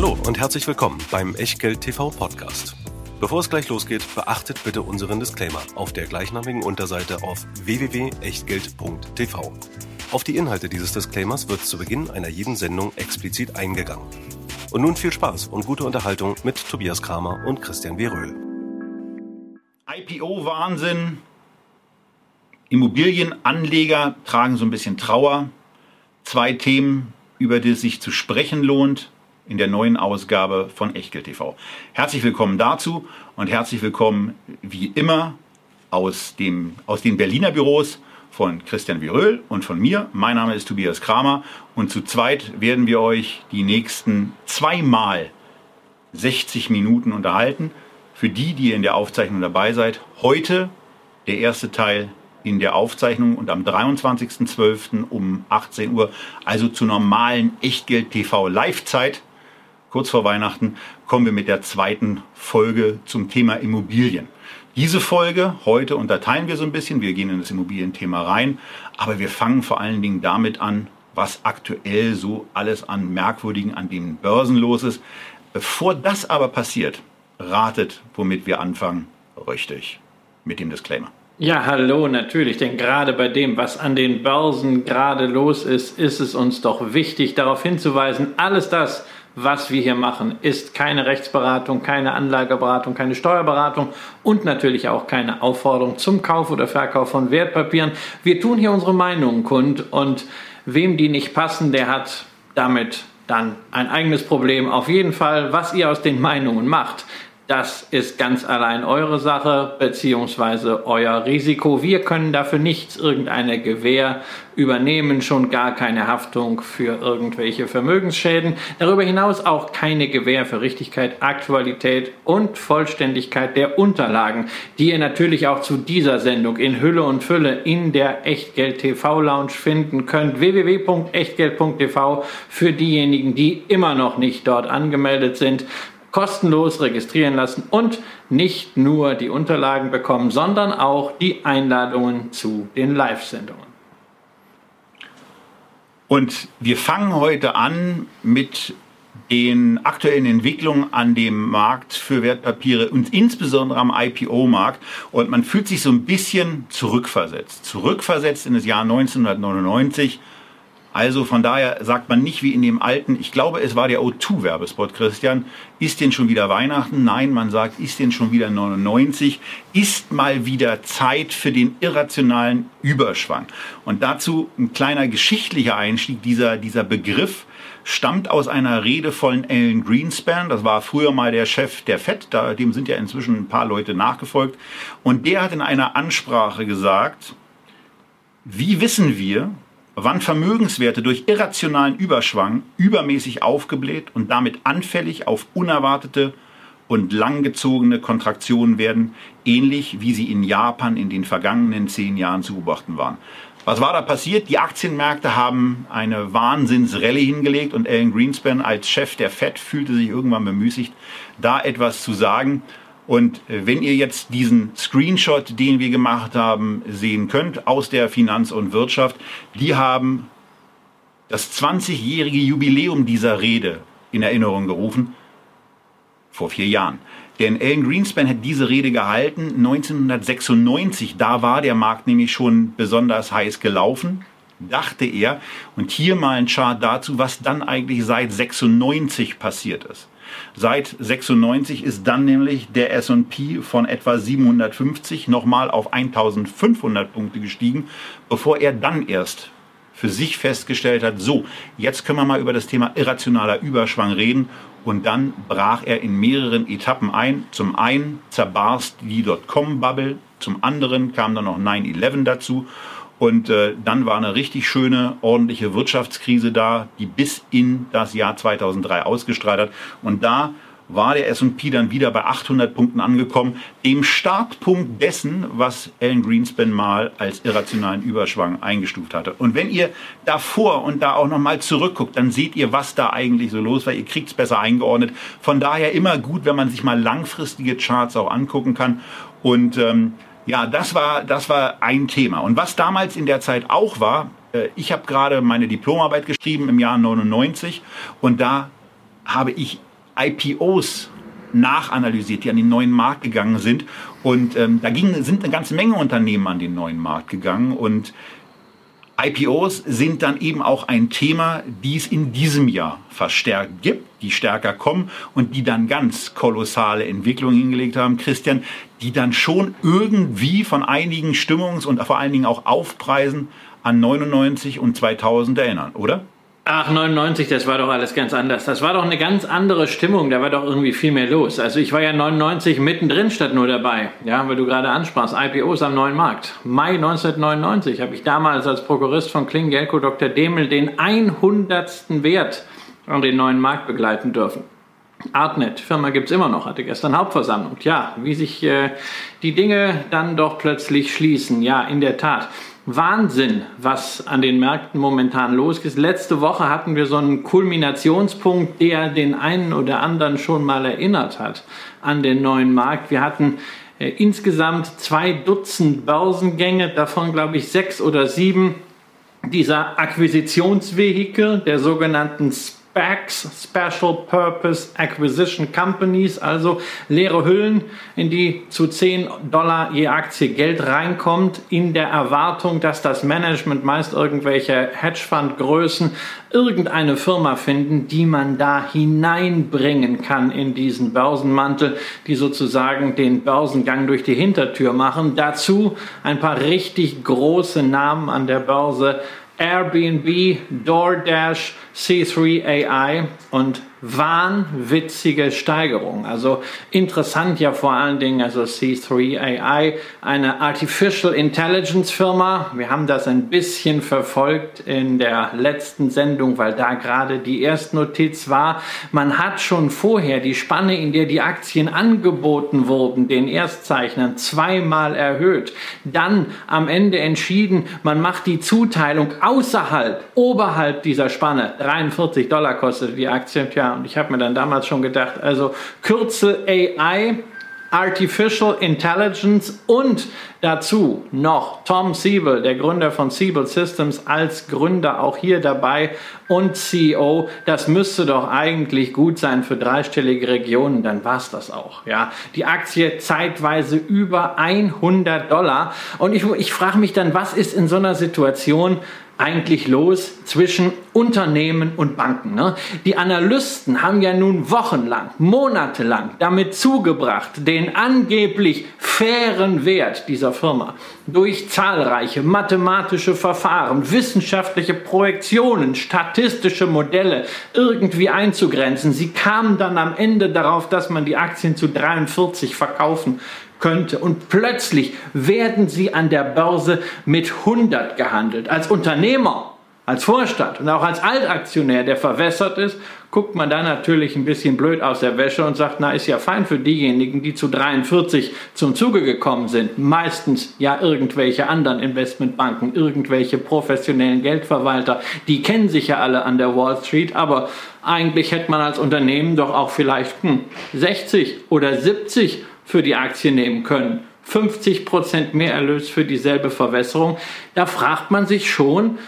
Hallo und herzlich willkommen beim Echtgeld TV Podcast. Bevor es gleich losgeht, beachtet bitte unseren Disclaimer auf der gleichnamigen Unterseite auf www.echtgeld.tv. Auf die Inhalte dieses Disclaimers wird zu Beginn einer jeden Sendung explizit eingegangen. Und nun viel Spaß und gute Unterhaltung mit Tobias Kramer und Christian W. Röhl. IPO-Wahnsinn. Immobilienanleger tragen so ein bisschen Trauer. Zwei Themen, über die es sich zu sprechen lohnt in der neuen Ausgabe von Echtgeld TV. Herzlich willkommen dazu und herzlich willkommen wie immer aus, dem, aus den Berliner Büros von Christian Viröl und von mir. Mein Name ist Tobias Kramer und zu zweit werden wir euch die nächsten zweimal 60 Minuten unterhalten. Für die, die in der Aufzeichnung dabei seid, heute der erste Teil in der Aufzeichnung und am 23.12. um 18 Uhr, also zur normalen Echtgeld TV Live-Zeit, kurz vor Weihnachten, kommen wir mit der zweiten Folge zum Thema Immobilien. Diese Folge heute unterteilen wir so ein bisschen. Wir gehen in das Immobilienthema rein, aber wir fangen vor allen Dingen damit an, was aktuell so alles an Merkwürdigen an den Börsen los ist. Bevor das aber passiert, ratet, womit wir anfangen. Richtig. Mit dem Disclaimer. Ja, hallo, natürlich, denn gerade bei dem, was an den Börsen gerade los ist, ist es uns doch wichtig, darauf hinzuweisen, alles das, was wir hier machen, ist keine Rechtsberatung, keine Anlageberatung, keine Steuerberatung und natürlich auch keine Aufforderung zum Kauf oder Verkauf von Wertpapieren. Wir tun hier unsere Meinungen kund und wem die nicht passen, der hat damit dann ein eigenes Problem. Auf jeden Fall, was ihr aus den Meinungen macht, das ist ganz allein eure Sache beziehungsweise euer Risiko. Wir können dafür nichts, irgendeine Gewähr übernehmen, schon gar keine Haftung für irgendwelche Vermögensschäden. Darüber hinaus auch keine Gewähr für Richtigkeit, Aktualität und Vollständigkeit der Unterlagen, die ihr natürlich auch zu dieser Sendung in Hülle und Fülle in der Echtgeld TV Lounge finden könnt. www.echtgeld.tv für diejenigen, die immer noch nicht dort angemeldet sind kostenlos registrieren lassen und nicht nur die Unterlagen bekommen, sondern auch die Einladungen zu den Live-Sendungen. Und wir fangen heute an mit den aktuellen Entwicklungen an dem Markt für Wertpapiere und insbesondere am IPO-Markt. Und man fühlt sich so ein bisschen zurückversetzt. Zurückversetzt in das Jahr 1999 also von daher sagt man nicht wie in dem alten, ich glaube, es war der O2-Werbespot, Christian, ist denn schon wieder Weihnachten? Nein, man sagt, ist denn schon wieder 99? Ist mal wieder Zeit für den irrationalen Überschwang. Und dazu ein kleiner geschichtlicher Einstieg. Dieser, dieser Begriff stammt aus einer Rede von Alan Greenspan. Das war früher mal der Chef der FED. Da, dem sind ja inzwischen ein paar Leute nachgefolgt. Und der hat in einer Ansprache gesagt, wie wissen wir, wann Vermögenswerte durch irrationalen Überschwang übermäßig aufgebläht und damit anfällig auf unerwartete und langgezogene Kontraktionen werden, ähnlich wie sie in Japan in den vergangenen zehn Jahren zu beobachten waren. Was war da passiert? Die Aktienmärkte haben eine Wahnsinnsrallye hingelegt und Alan Greenspan als Chef der Fed fühlte sich irgendwann bemüßigt, da etwas zu sagen. Und äh, wenn ihr jetzt diesen Screenshot, den wir gemacht haben, sehen könnt aus der Finanz- und Wirtschaft, die haben das 20-jährige Jubiläum dieser Rede in Erinnerung gerufen vor vier Jahren. Denn Alan Greenspan hat diese Rede gehalten 1996. Da war der Markt nämlich schon besonders heiß gelaufen, dachte er. Und hier mal ein Chart dazu, was dann eigentlich seit 96 passiert ist. Seit 96 ist dann nämlich der S&P von etwa 750 nochmal auf 1500 Punkte gestiegen, bevor er dann erst für sich festgestellt hat, so, jetzt können wir mal über das Thema irrationaler Überschwang reden. Und dann brach er in mehreren Etappen ein. Zum einen zerbarst die Dotcom-Bubble, zum anderen kam dann noch 9-11 dazu. Und äh, dann war eine richtig schöne, ordentliche Wirtschaftskrise da, die bis in das Jahr 2003 ausgestrahlt hat. Und da war der S&P dann wieder bei 800 Punkten angekommen, dem Startpunkt dessen, was Alan Greenspan mal als irrationalen Überschwang eingestuft hatte. Und wenn ihr davor und da auch nochmal zurückguckt, dann seht ihr, was da eigentlich so los war. Ihr kriegt es besser eingeordnet. Von daher immer gut, wenn man sich mal langfristige Charts auch angucken kann. Und ähm, ja, das war, das war ein Thema. Und was damals in der Zeit auch war, äh, ich habe gerade meine Diplomarbeit geschrieben im Jahr 99 und da habe ich IPOs nachanalysiert, die an den neuen Markt gegangen sind. Und ähm, da ging, sind eine ganze Menge Unternehmen an den neuen Markt gegangen. Und IPOs sind dann eben auch ein Thema, die es in diesem Jahr verstärkt gibt, die stärker kommen und die dann ganz kolossale Entwicklungen hingelegt haben, Christian, die dann schon irgendwie von einigen Stimmungs- und vor allen Dingen auch Aufpreisen an 99 und 2000 erinnern, oder? Ach, 99, das war doch alles ganz anders. Das war doch eine ganz andere Stimmung. Da war doch irgendwie viel mehr los. Also ich war ja 99 mittendrin statt nur dabei. Ja, weil du gerade ansprachst. IPOs am neuen Markt. Mai 1999 habe ich damals als Prokurist von Klingelko Dr. Demel den 100. Wert an den neuen Markt begleiten dürfen. Artnet, Firma gibt's immer noch, hatte gestern Hauptversammlung. Ja, wie sich äh, die Dinge dann doch plötzlich schließen. Ja, in der Tat. Wahnsinn, was an den Märkten momentan los ist. Letzte Woche hatten wir so einen Kulminationspunkt, der den einen oder anderen schon mal erinnert hat an den neuen Markt. Wir hatten äh, insgesamt zwei Dutzend Börsengänge, davon glaube ich sechs oder sieben dieser Akquisitionsvehikel, der sogenannten SPACs, Special Purpose Acquisition Companies, also leere Hüllen, in die zu 10 Dollar je Aktie Geld reinkommt, in der Erwartung, dass das Management meist irgendwelche Hedgefund-Größen irgendeine Firma finden, die man da hineinbringen kann in diesen Börsenmantel, die sozusagen den Börsengang durch die Hintertür machen. Dazu ein paar richtig große Namen an der Börse Airbnb, DoorDash, C3AI und wahnwitzige Steigerung. Also interessant ja vor allen Dingen, also C3AI, eine Artificial Intelligence Firma. Wir haben das ein bisschen verfolgt in der letzten Sendung, weil da gerade die Erstnotiz war. Man hat schon vorher die Spanne, in der die Aktien angeboten wurden, den Erstzeichnern zweimal erhöht. Dann am Ende entschieden, man macht die Zuteilung außerhalb, oberhalb dieser Spanne. 43 Dollar kostet die Aktie. Tja, und ich habe mir dann damals schon gedacht, also Kürzel AI, Artificial Intelligence und dazu noch Tom Siebel, der Gründer von Siebel Systems, als Gründer auch hier dabei und CEO. Das müsste doch eigentlich gut sein für dreistellige Regionen, dann war es das auch. Ja, die Aktie zeitweise über 100 Dollar. Und ich, ich frage mich dann, was ist in so einer Situation eigentlich los zwischen Unternehmen und Banken? Ne? Die Analysten haben ja nun wochenlang, monatelang damit zugebracht, den angeblich fairen Wert dieser Firma durch zahlreiche mathematische Verfahren, wissenschaftliche Projektionen, statistische Modelle irgendwie einzugrenzen. Sie kamen dann am Ende darauf, dass man die Aktien zu 43 verkaufen könnte. Und plötzlich werden sie an der Börse mit 100 gehandelt. Als Unternehmer, als Vorstand und auch als Altaktionär, der verwässert ist, guckt man da natürlich ein bisschen blöd aus der Wäsche und sagt, na, ist ja fein für diejenigen, die zu 43 zum Zuge gekommen sind. Meistens ja irgendwelche anderen Investmentbanken, irgendwelche professionellen Geldverwalter, die kennen sich ja alle an der Wall Street, aber eigentlich hätte man als Unternehmen doch auch vielleicht hm, 60 oder 70 für die Aktie nehmen können. 50 Prozent mehr Erlös für dieselbe Verwässerung. Da fragt man sich schon,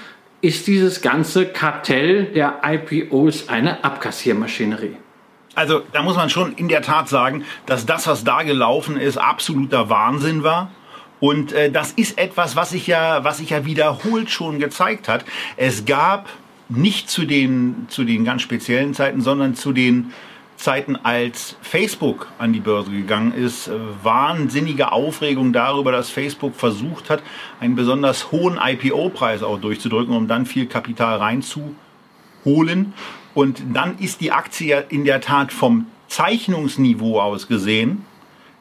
ist dieses ganze Kartell der IPOs eine Abkassiermaschinerie? Also da muss man schon in der Tat sagen, dass das, was da gelaufen ist, absoluter Wahnsinn war. Und äh, das ist etwas, was sich ja, ja wiederholt schon gezeigt hat. Es gab nicht zu den, zu den ganz speziellen Zeiten, sondern zu den Zeiten, als Facebook an die Börse gegangen ist, äh, wahnsinnige Aufregung darüber, dass Facebook versucht hat, einen besonders hohen IPO-Preis auch durchzudrücken, um dann viel Kapital reinzuholen. Und dann ist die Aktie in der Tat vom Zeichnungsniveau aus gesehen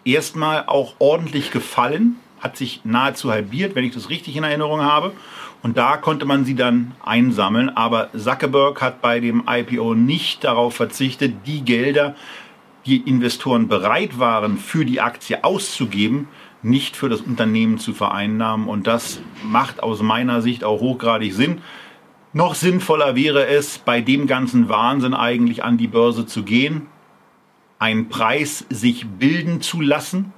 erstmal auch ordentlich gefallen, hat sich nahezu halbiert, wenn ich das richtig in Erinnerung habe. Und da konnte man sie dann einsammeln. Aber Zuckerberg hat bei dem IPO nicht darauf verzichtet, die Gelder, die Investoren bereit waren, für die Aktie auszugeben, nicht für das Unternehmen zu vereinnahmen. Und das macht aus meiner Sicht auch hochgradig Sinn. Noch sinnvoller wäre es, bei dem ganzen Wahnsinn eigentlich an die Börse zu gehen, einen Preis sich bilden zu lassen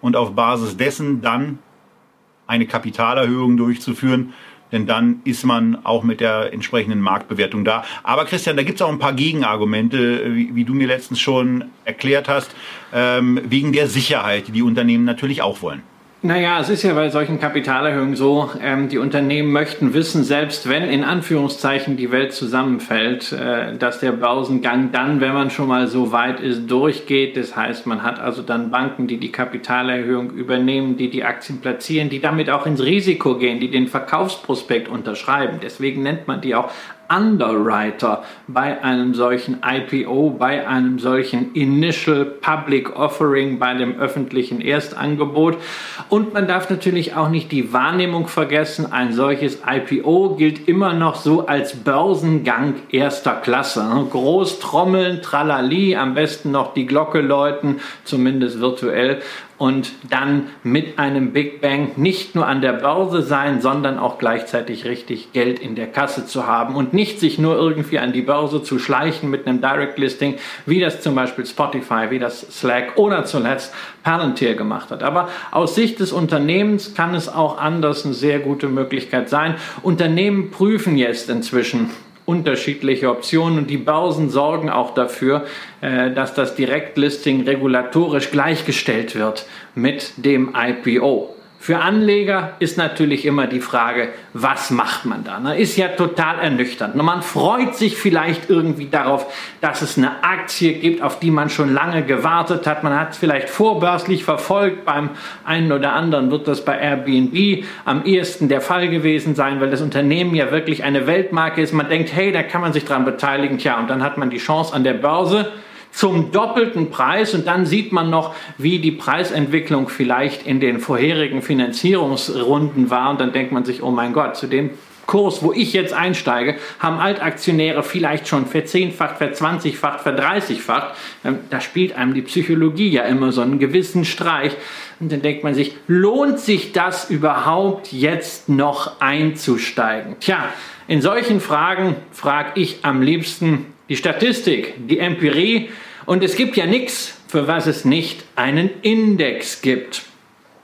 und auf Basis dessen dann eine Kapitalerhöhung durchzuführen, denn dann ist man auch mit der entsprechenden Marktbewertung da. Aber Christian, da gibt es auch ein paar Gegenargumente, wie, wie, du mir letztens schon erklärt hast, ähm, wegen der Sicherheit, die die Unternehmen natürlich auch wollen. Naja, es ist ja bei solchen Kapitalerhöhungen so, ähm, die Unternehmen möchten wissen, selbst wenn in Anführungszeichen die Welt zusammenfällt, äh, dass der Börsengang dann, wenn man schon mal so weit ist, durchgeht. Das heißt, man hat also dann Banken, die die Kapitalerhöhung übernehmen, die die Aktien platzieren, die damit auch ins Risiko gehen, die den Verkaufsprospekt unterschreiben. Deswegen nennt man die auch Underwriter bei einem solchen IPO, bei einem solchen Initial Public Offering, bei dem öffentlichen Erstangebot. Und man darf natürlich auch nicht die Wahrnehmung vergessen, ein solches IPO gilt immer noch so als Börsengang erster Klasse. Groß trommeln, tralali, am besten noch die Glocke läuten, zumindest virtuell und dann mit einem Big Bang nicht nur an der Börse sein, sondern auch gleichzeitig richtig Geld in der Kasse zu haben und nicht sich nur irgendwie an die Börse zu schleichen mit einem Direct Listing, wie das zum Beispiel Spotify, wie das Slack oder zuletzt Palantir gemacht hat. Aber aus Sicht des Unternehmens kann es auch anders eine sehr gute Möglichkeit sein. Unternehmen prüfen jetzt inzwischen unterschiedliche Optionen und die Börsen sorgen auch dafür, äh, dass das Direktlisting regulatorisch gleichgestellt wird mit dem IPO. Für Anleger ist natürlich immer die Frage, was macht man da? Ne? Ist ja total ernüchternd. Und man freut sich vielleicht irgendwie darauf, dass es eine Aktie gibt, auf die man schon lange gewartet hat. Man hat es vielleicht vorbörslich verfolgt. Beim einen oder anderen wird das bei Airbnb am ehesten der Fall gewesen sein, weil das Unternehmen ja wirklich eine Weltmarke ist. Man denkt, hey, da kann man sich dran beteiligen. Tja, und dann hat man die Chance an der Börse zum doppelten Preis und dann sieht man noch, wie die Preisentwicklung vielleicht in den vorherigen Finanzierungsrunden war und dann denkt man sich, oh mein Gott, zu dem Kurs, wo ich jetzt einsteige, haben Altaktionäre vielleicht schon verzehnfacht, verzwanzigfacht, verdreißigfacht. Ähm, da spielt einem die Psychologie ja immer so einen gewissen Streich. Und dann denkt man sich, lohnt sich das überhaupt jetzt noch einzusteigen? Tja, in solchen Fragen frage ich am liebsten die Statistik, die Empirie. Und es gibt ja nichts, für was es nicht einen Index gibt.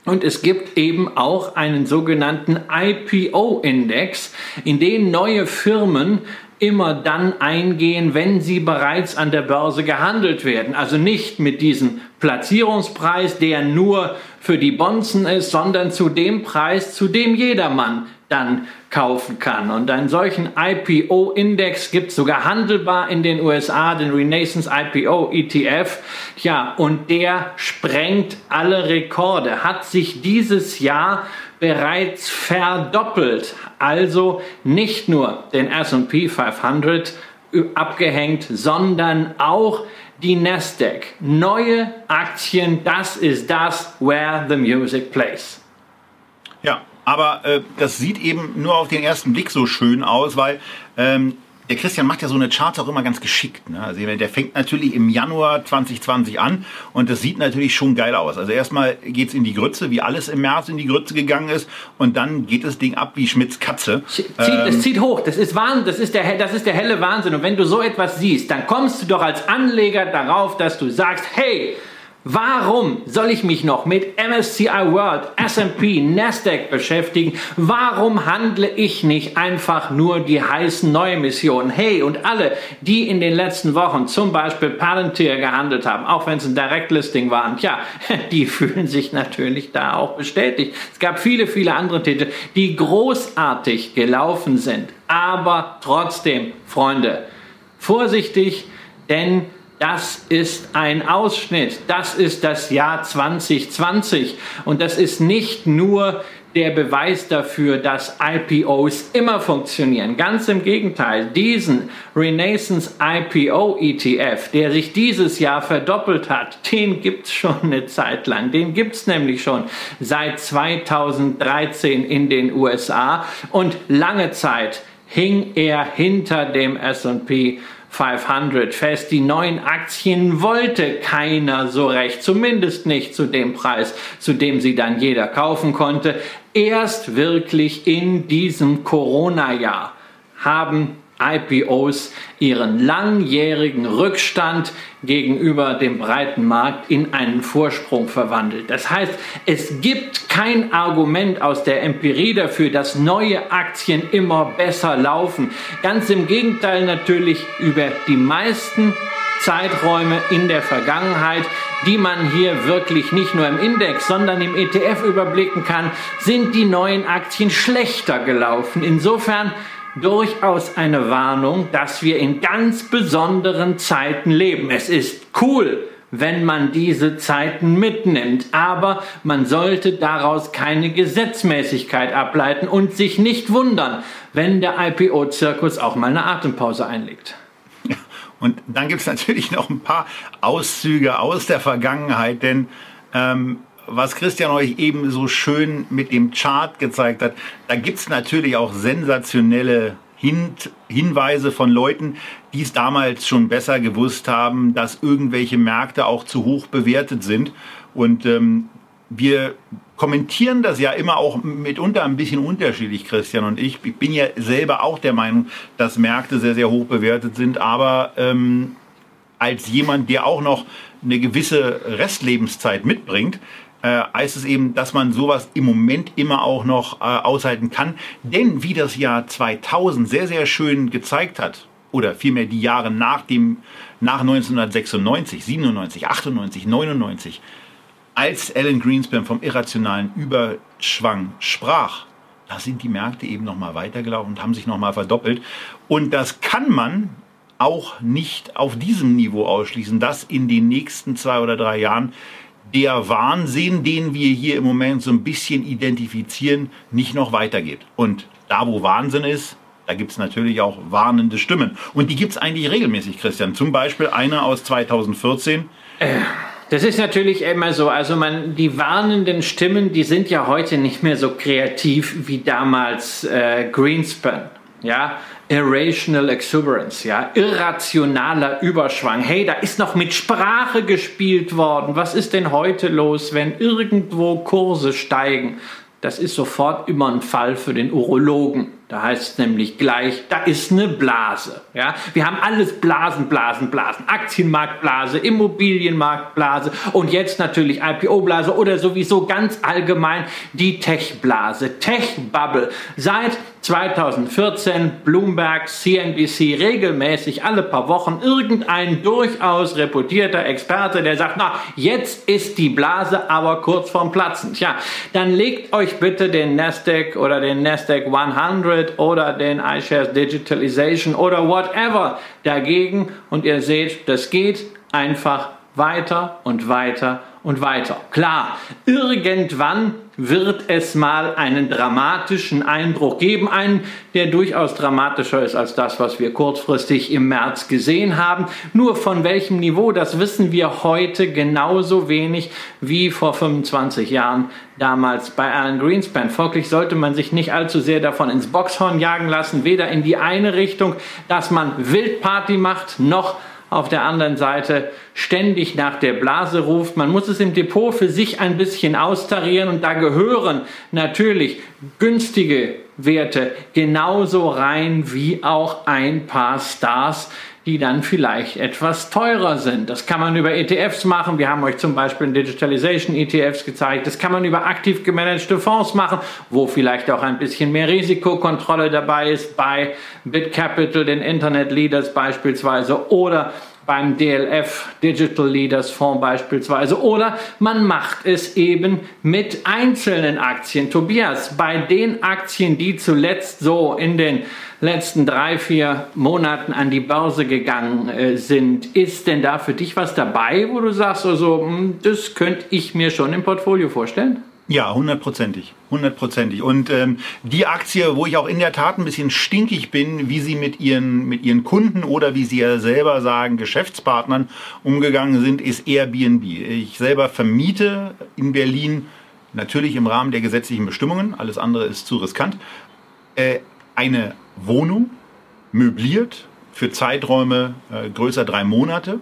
Und es gibt eben auch einen sogenannten IPO-Index, in den neue Firmen immer dann eingehen, wenn sie bereits an der Börse gehandelt werden. Also nicht mit diesem Platzierungspreis, der nur für die Bonzen ist, sondern zu dem Preis, zu dem jedermann dann kaufen kann. Und einen solchen IPO-Index gibt es sogar handelbar in den USA, den Renaissance IPO ETF. Ja, und der sprengt alle Rekorde, hat sich dieses Jahr bereits verdoppelt. Also nicht nur den S&P 500 abgehängt, sondern auch die Nasdaq. Neue Aktien, das ist das, where the music plays. Aber äh, das sieht eben nur auf den ersten Blick so schön aus, weil ähm, der Christian macht ja so eine Charts auch immer ganz geschickt. Ne? Also der fängt natürlich im Januar 2020 an und das sieht natürlich schon geil aus. Also erstmal geht's in die Grütze, wie alles im März in die Grütze gegangen ist und dann geht das Ding ab wie Schmidts Katze. Zieht, ähm, es zieht hoch, das ist, Wahnsinn, das, ist der, das ist der helle Wahnsinn. Und wenn du so etwas siehst, dann kommst du doch als Anleger darauf, dass du sagst, hey, Warum soll ich mich noch mit MSCI World, S&P, Nasdaq beschäftigen? Warum handle ich nicht einfach nur die heißen Neuemissionen? Hey, und alle, die in den letzten Wochen zum Beispiel Palantir gehandelt haben, auch wenn es ein Direktlisting waren, tja, die fühlen sich natürlich da auch bestätigt. Es gab viele, viele andere Titel, die großartig gelaufen sind. Aber trotzdem, Freunde, vorsichtig, denn das ist ein Ausschnitt. Das ist das Jahr 2020. Und das ist nicht nur der Beweis dafür, dass IPOs immer funktionieren. Ganz im Gegenteil, diesen Renaissance IPO ETF, der sich dieses Jahr verdoppelt hat, den gibt's schon eine Zeit lang. Den gibt's nämlich schon seit 2013 in den USA und lange Zeit hing er hinter dem S&P 500 fest. Die neuen Aktien wollte keiner so recht, zumindest nicht zu dem Preis, zu dem sie dann jeder kaufen konnte. Erst wirklich in diesem Corona-Jahr haben IPOs ihren langjährigen Rückstand gegenüber dem breiten Markt in einen Vorsprung verwandelt. Das heißt, es gibt kein Argument aus der Empirie dafür, dass neue Aktien immer besser laufen. Ganz im Gegenteil natürlich über die meisten Zeiträume in der Vergangenheit, die man hier wirklich nicht nur im Index, sondern im ETF überblicken kann, sind die neuen Aktien schlechter gelaufen. Insofern durchaus eine Warnung, dass wir in ganz besonderen Zeiten leben. Es ist cool, wenn man diese Zeiten mitnimmt. Aber man sollte daraus keine Gesetzmäßigkeit ableiten und sich nicht wundern, wenn der IPO-Zirkus auch mal eine Atempause einlegt. Und dann gibt es natürlich noch ein paar Auszüge aus der Vergangenheit, denn ähm, was Christian euch eben so schön mit dem Chart gezeigt hat, da gibt es natürlich auch sensationelle Hin Hinweise von Leuten, die es damals schon besser gewusst haben, dass irgendwelche Märkte auch zu hoch bewertet sind. Und ähm, wir kommentieren das ja immer auch mitunter ein bisschen unterschiedlich, Christian und ich. Ich bin ja selber auch der Meinung, dass Märkte sehr, sehr hoch bewertet sind, aber ähm, als jemand, der auch noch eine gewisse Restlebenszeit mitbringt, äh, heißt es eben, dass man sowas im Moment immer auch noch äh, aushalten kann. Denn wie das Jahr 2000 sehr, sehr schön gezeigt hat, oder vielmehr die Jahre nach dem, nach 1996, 97, 98, 99, als Alan Greenspan vom irrationalen Überschwang sprach, da sind die Märkte eben nochmal weitergelaufen und haben sich nochmal verdoppelt. Und das kann man auch nicht auf diesem Niveau ausschließen, dass in den nächsten zwei oder drei Jahren der Wahnsinn, den wir hier im Moment so ein bisschen identifizieren, nicht noch weitergeht. Und da, wo Wahnsinn ist, da gibt es natürlich auch warnende Stimmen. Und die gibt es eigentlich regelmäßig, Christian. Zum Beispiel eine aus 2014. Äh, das ist natürlich immer so. Also man, die warnenden Stimmen, die sind ja heute nicht mehr so kreativ wie damals äh, Greenspan. Ja, Irrational Exuberance, ja, irrationaler Überschwang. Hey, da ist noch mit Sprache gespielt worden. Was ist denn heute los, wenn irgendwo Kurse steigen? Das ist sofort immer ein Fall für den Urologen. Da heißt es nämlich gleich, da ist eine Blase. Ja? Wir haben alles Blasen, Blasen, Blasen. Aktienmarktblase, Immobilienmarktblase und jetzt natürlich IPO-Blase oder sowieso ganz allgemein die Tech-Blase, Tech-Bubble. Seit 2014 Bloomberg, CNBC regelmäßig alle paar Wochen irgendein durchaus reputierter Experte, der sagt, na, jetzt ist die Blase aber kurz vorm Platzen. Tja, dann legt euch bitte den Nasdaq oder den Nasdaq 100 Hybrid oder den iShares Digitalization oder whatever dagegen und ihr seht, das geht einfach weiter und weiter und weiter. Klar, irgendwann wird es mal einen dramatischen Einbruch geben, einen, der durchaus dramatischer ist als das, was wir kurzfristig im März gesehen haben. Nur von welchem Niveau, das wissen wir heute genauso wenig wie vor 25 Jahren damals bei Alan Greenspan. Folglich sollte man sich nicht allzu sehr davon ins Boxhorn jagen lassen, weder in die eine Richtung, dass man Wildparty macht, noch auf der anderen Seite ständig nach der Blase ruft. Man muss es im Depot für sich ein bisschen austarieren und da gehören natürlich günstige Werte genauso rein wie auch ein paar Stars, die dann vielleicht etwas teurer sind. Das kann man über ETFs machen. Wir haben euch zum Beispiel Digitalization ETFs gezeigt. Das kann man über aktiv gemanagte Fonds machen, wo vielleicht auch ein bisschen mehr Risikokontrolle dabei ist bei BitCapital, den Internet Leaders beispielsweise oder beim DLF Digital Leaders Fonds beispielsweise. Oder man macht es eben mit einzelnen Aktien. Tobias, bei den Aktien, die zuletzt so in den letzten drei, vier Monaten an die Börse gegangen äh, sind, ist denn da für dich was dabei, wo du sagst, also, hm, das könnte ich mir schon im Portfolio vorstellen? Ja, hundertprozentig. Hundertprozentig. Und ähm, die Aktie, wo ich auch in der Tat ein bisschen stinkig bin, wie sie mit ihren, mit ihren Kunden oder wie sie ja selber sagen, Geschäftspartnern umgegangen sind, ist Airbnb. Ich selber vermiete in Berlin, natürlich im Rahmen der gesetzlichen Bestimmungen, alles andere ist zu riskant, äh, eine Wohnung möbliert für Zeiträume äh, größer drei Monate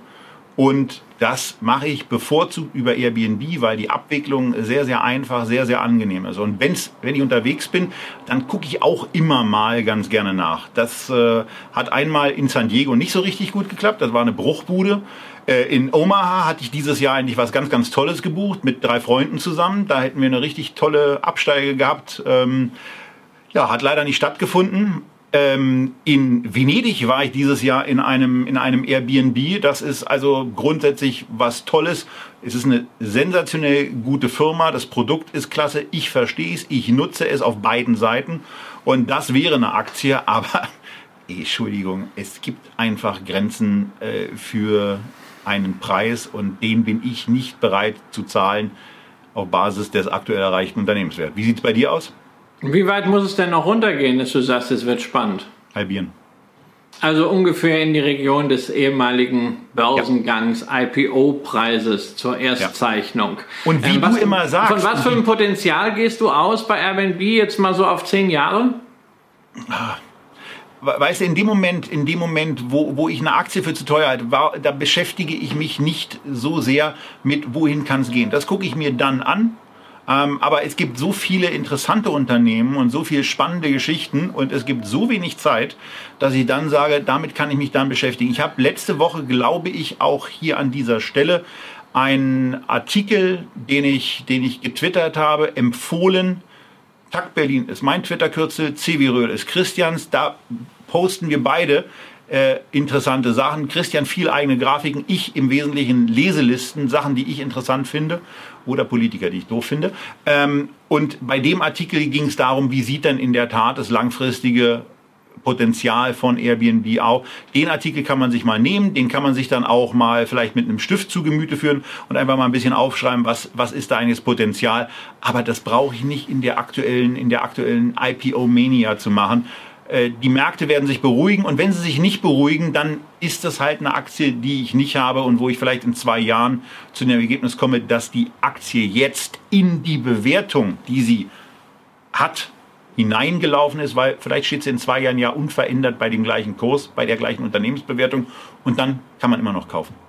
Und das mache ich bevorzugt über Airbnb, weil die Abwicklung sehr, sehr einfach, sehr, sehr angenehm ist. Und wenn's, wenn ich unterwegs bin, dann gucke ich auch immer mal ganz gerne nach. Das äh, hat einmal in San Diego nicht so richtig gut geklappt. Das war eine Bruchbude. Äh, in Omaha hatte ich dieses Jahr eigentlich was ganz, ganz Tolles gebucht mit drei Freunden zusammen. Da hätten wir eine richtig tolle Absteige gehabt. Ähm, ja, hat leider nicht stattgefunden. Ähm, in Venedig war ich dieses Jahr in einem, in einem Airbnb. Das ist also grundsätzlich was Tolles. Es ist eine sensationell gute Firma. Das Produkt ist klasse. Ich verstehe es. Ich nutze es auf beiden Seiten. Und das wäre eine Aktie. Aber, Entschuldigung, es gibt einfach Grenzen äh, für einen Preis und den bin ich nicht bereit zu zahlen auf Basis des aktuell erreichten Unternehmenswerts. Wie sieht es bei dir aus? Wie weit muss es denn noch runtergehen, dass du sagst, es wird spannend? Halbieren. Also ungefähr in die Region des ehemaligen Börsengangs ja. IPO-Preises zur Erstzeichnung. Ja. Und wie ähm, was, du immer sagst. Von was für einem Potenzial gehst du aus bei Airbnb jetzt mal so auf zehn Jahre? Ah, weißt du, in dem Moment, in dem Moment, wo, wo ich eine Aktie für zu teuer halte, war, da beschäftige ich mich nicht so sehr mit, wohin kann es gehen. Das gucke ich mir dann an ähm, aber es gibt so viele interessante Unternehmen und so viele spannende Geschichten und es gibt so wenig Zeit, dass ich dann sage, damit kann ich mich dann beschäftigen. Ich habe letzte Woche, glaube ich, auch hier an dieser Stelle einen Artikel, den ich, den ich getwittert habe, empfohlen. Takt Berlin ist mein Twitter-Kürzel, CW Röhl ist Christians. Da posten wir beide äh, interessante Sachen. Christian viel eigene Grafiken, ich im Wesentlichen Leselisten, Sachen, die ich interessant finde oder Politiker, die ich doof finde. Ähm, und bei dem Artikel ging es darum, wie sieht denn in der Tat das langfristige Potenzial von Airbnb auch. Den Artikel kann man sich mal nehmen, den kann man sich dann auch mal vielleicht mit einem Stift zu Gemüte führen und einfach mal ein bisschen aufschreiben, was, was ist da eigentlich das Potenzial. Aber das brauche ich nicht in der aktuellen, in der aktuellen IPO-Mania zu machen, die Märkte werden sich beruhigen und wenn sie sich nicht beruhigen, dann ist das halt eine Aktie, die ich nicht habe und wo ich vielleicht in zwei Jahren zu dem Ergebnis komme, dass die Aktie jetzt in die Bewertung, die sie hat, hineingelaufen ist, weil vielleicht steht sie in zwei Jahren ja unverändert bei dem gleichen Kurs, bei der gleichen Unternehmensbewertung und dann kann man immer noch kaufen.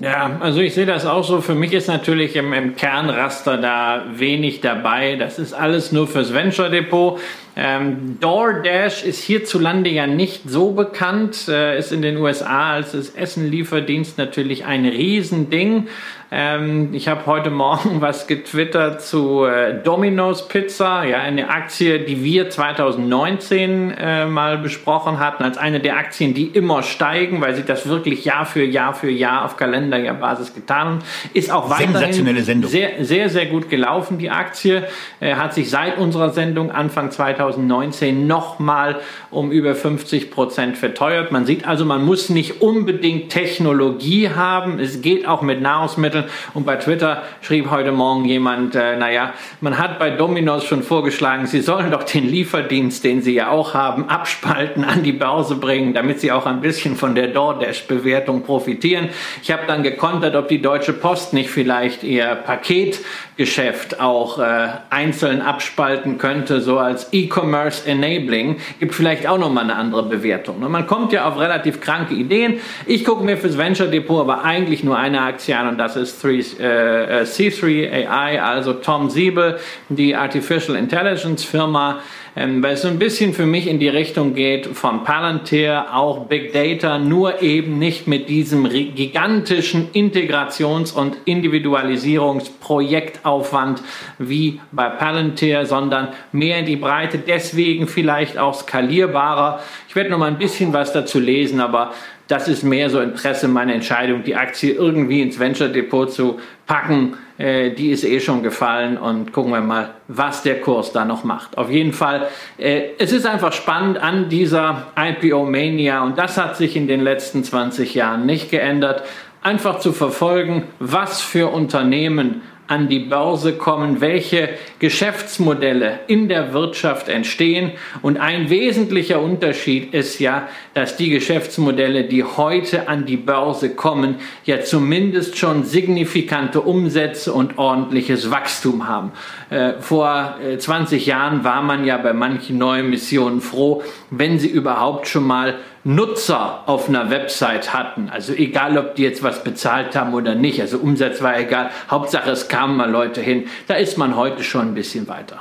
Ja, also ich sehe das auch so. Für mich ist natürlich im, im Kernraster da wenig dabei. Das ist alles nur fürs Venture Depot. Ähm, DoorDash ist hierzulande ja nicht so bekannt, äh, ist in den USA als Essenlieferdienst natürlich ein Riesending. Ähm, ich habe heute Morgen was getwittert zu äh, Domino's Pizza, ja, eine Aktie, die wir 2019 äh, mal besprochen hatten, als eine der Aktien, die immer steigen, weil sie das wirklich Jahr für Jahr für Jahr auf Kalenderjahrbasis getan haben. Ist auch weiterhin sehr, sehr, sehr gut gelaufen, die Aktie. Äh, hat sich seit unserer Sendung Anfang 2019 nochmal um über 50 Prozent verteuert. Man sieht also, man muss nicht unbedingt Technologie haben. Es geht auch mit Nahrungsmitteln und bei Twitter schrieb heute Morgen jemand, äh, naja, man hat bei Domino's schon vorgeschlagen, sie sollen doch den Lieferdienst, den sie ja auch haben, abspalten, an die Börse bringen, damit sie auch ein bisschen von der DoorDash-Bewertung profitieren. Ich habe dann gekontert, ob die Deutsche Post nicht vielleicht ihr Paketgeschäft auch äh, einzeln abspalten könnte, so als E-Commerce Enabling. Gibt vielleicht auch nochmal eine andere Bewertung. Und man kommt ja auf relativ kranke Ideen. Ich gucke mir fürs Venture Depot aber eigentlich nur eine Aktie an und das ist C3, äh, äh C3 AI, also Tom Siebel, die Artificial Intelligence Firma, ähm, weil es so ein bisschen für mich in die Richtung geht von Palantir, auch Big Data, nur eben nicht mit diesem gigantischen Integrations- und Individualisierungsprojektaufwand wie bei Palantir, sondern mehr in die Breite, deswegen vielleicht auch skalierbarer. Ich werde noch mal ein bisschen was dazu lesen, aber das ist mehr so Interesse meiner Entscheidung, die Aktie irgendwie ins Venture Depot zu packen. Äh, die ist eh schon gefallen und gucken wir mal, was der Kurs da noch macht. Auf jeden Fall, äh, es ist einfach spannend an dieser IPO-Mania und das hat sich in den letzten 20 Jahren nicht geändert. Einfach zu verfolgen, was für Unternehmen an die Börse kommen, welche Geschäftsmodelle in der Wirtschaft entstehen. Und ein wesentlicher Unterschied ist ja, dass die Geschäftsmodelle, die heute an die Börse kommen, ja zumindest schon signifikante Umsätze und ordentliches Wachstum haben. Äh, vor 20 äh, Jahren war man ja bei manchen neuen Missionen froh, wenn sie überhaupt schon mal Nutzer auf einer Website hatten, also egal ob die jetzt was bezahlt haben oder nicht, also Umsatz war egal, Hauptsache es kamen mal Leute hin, da ist man heute schon ein bisschen weiter.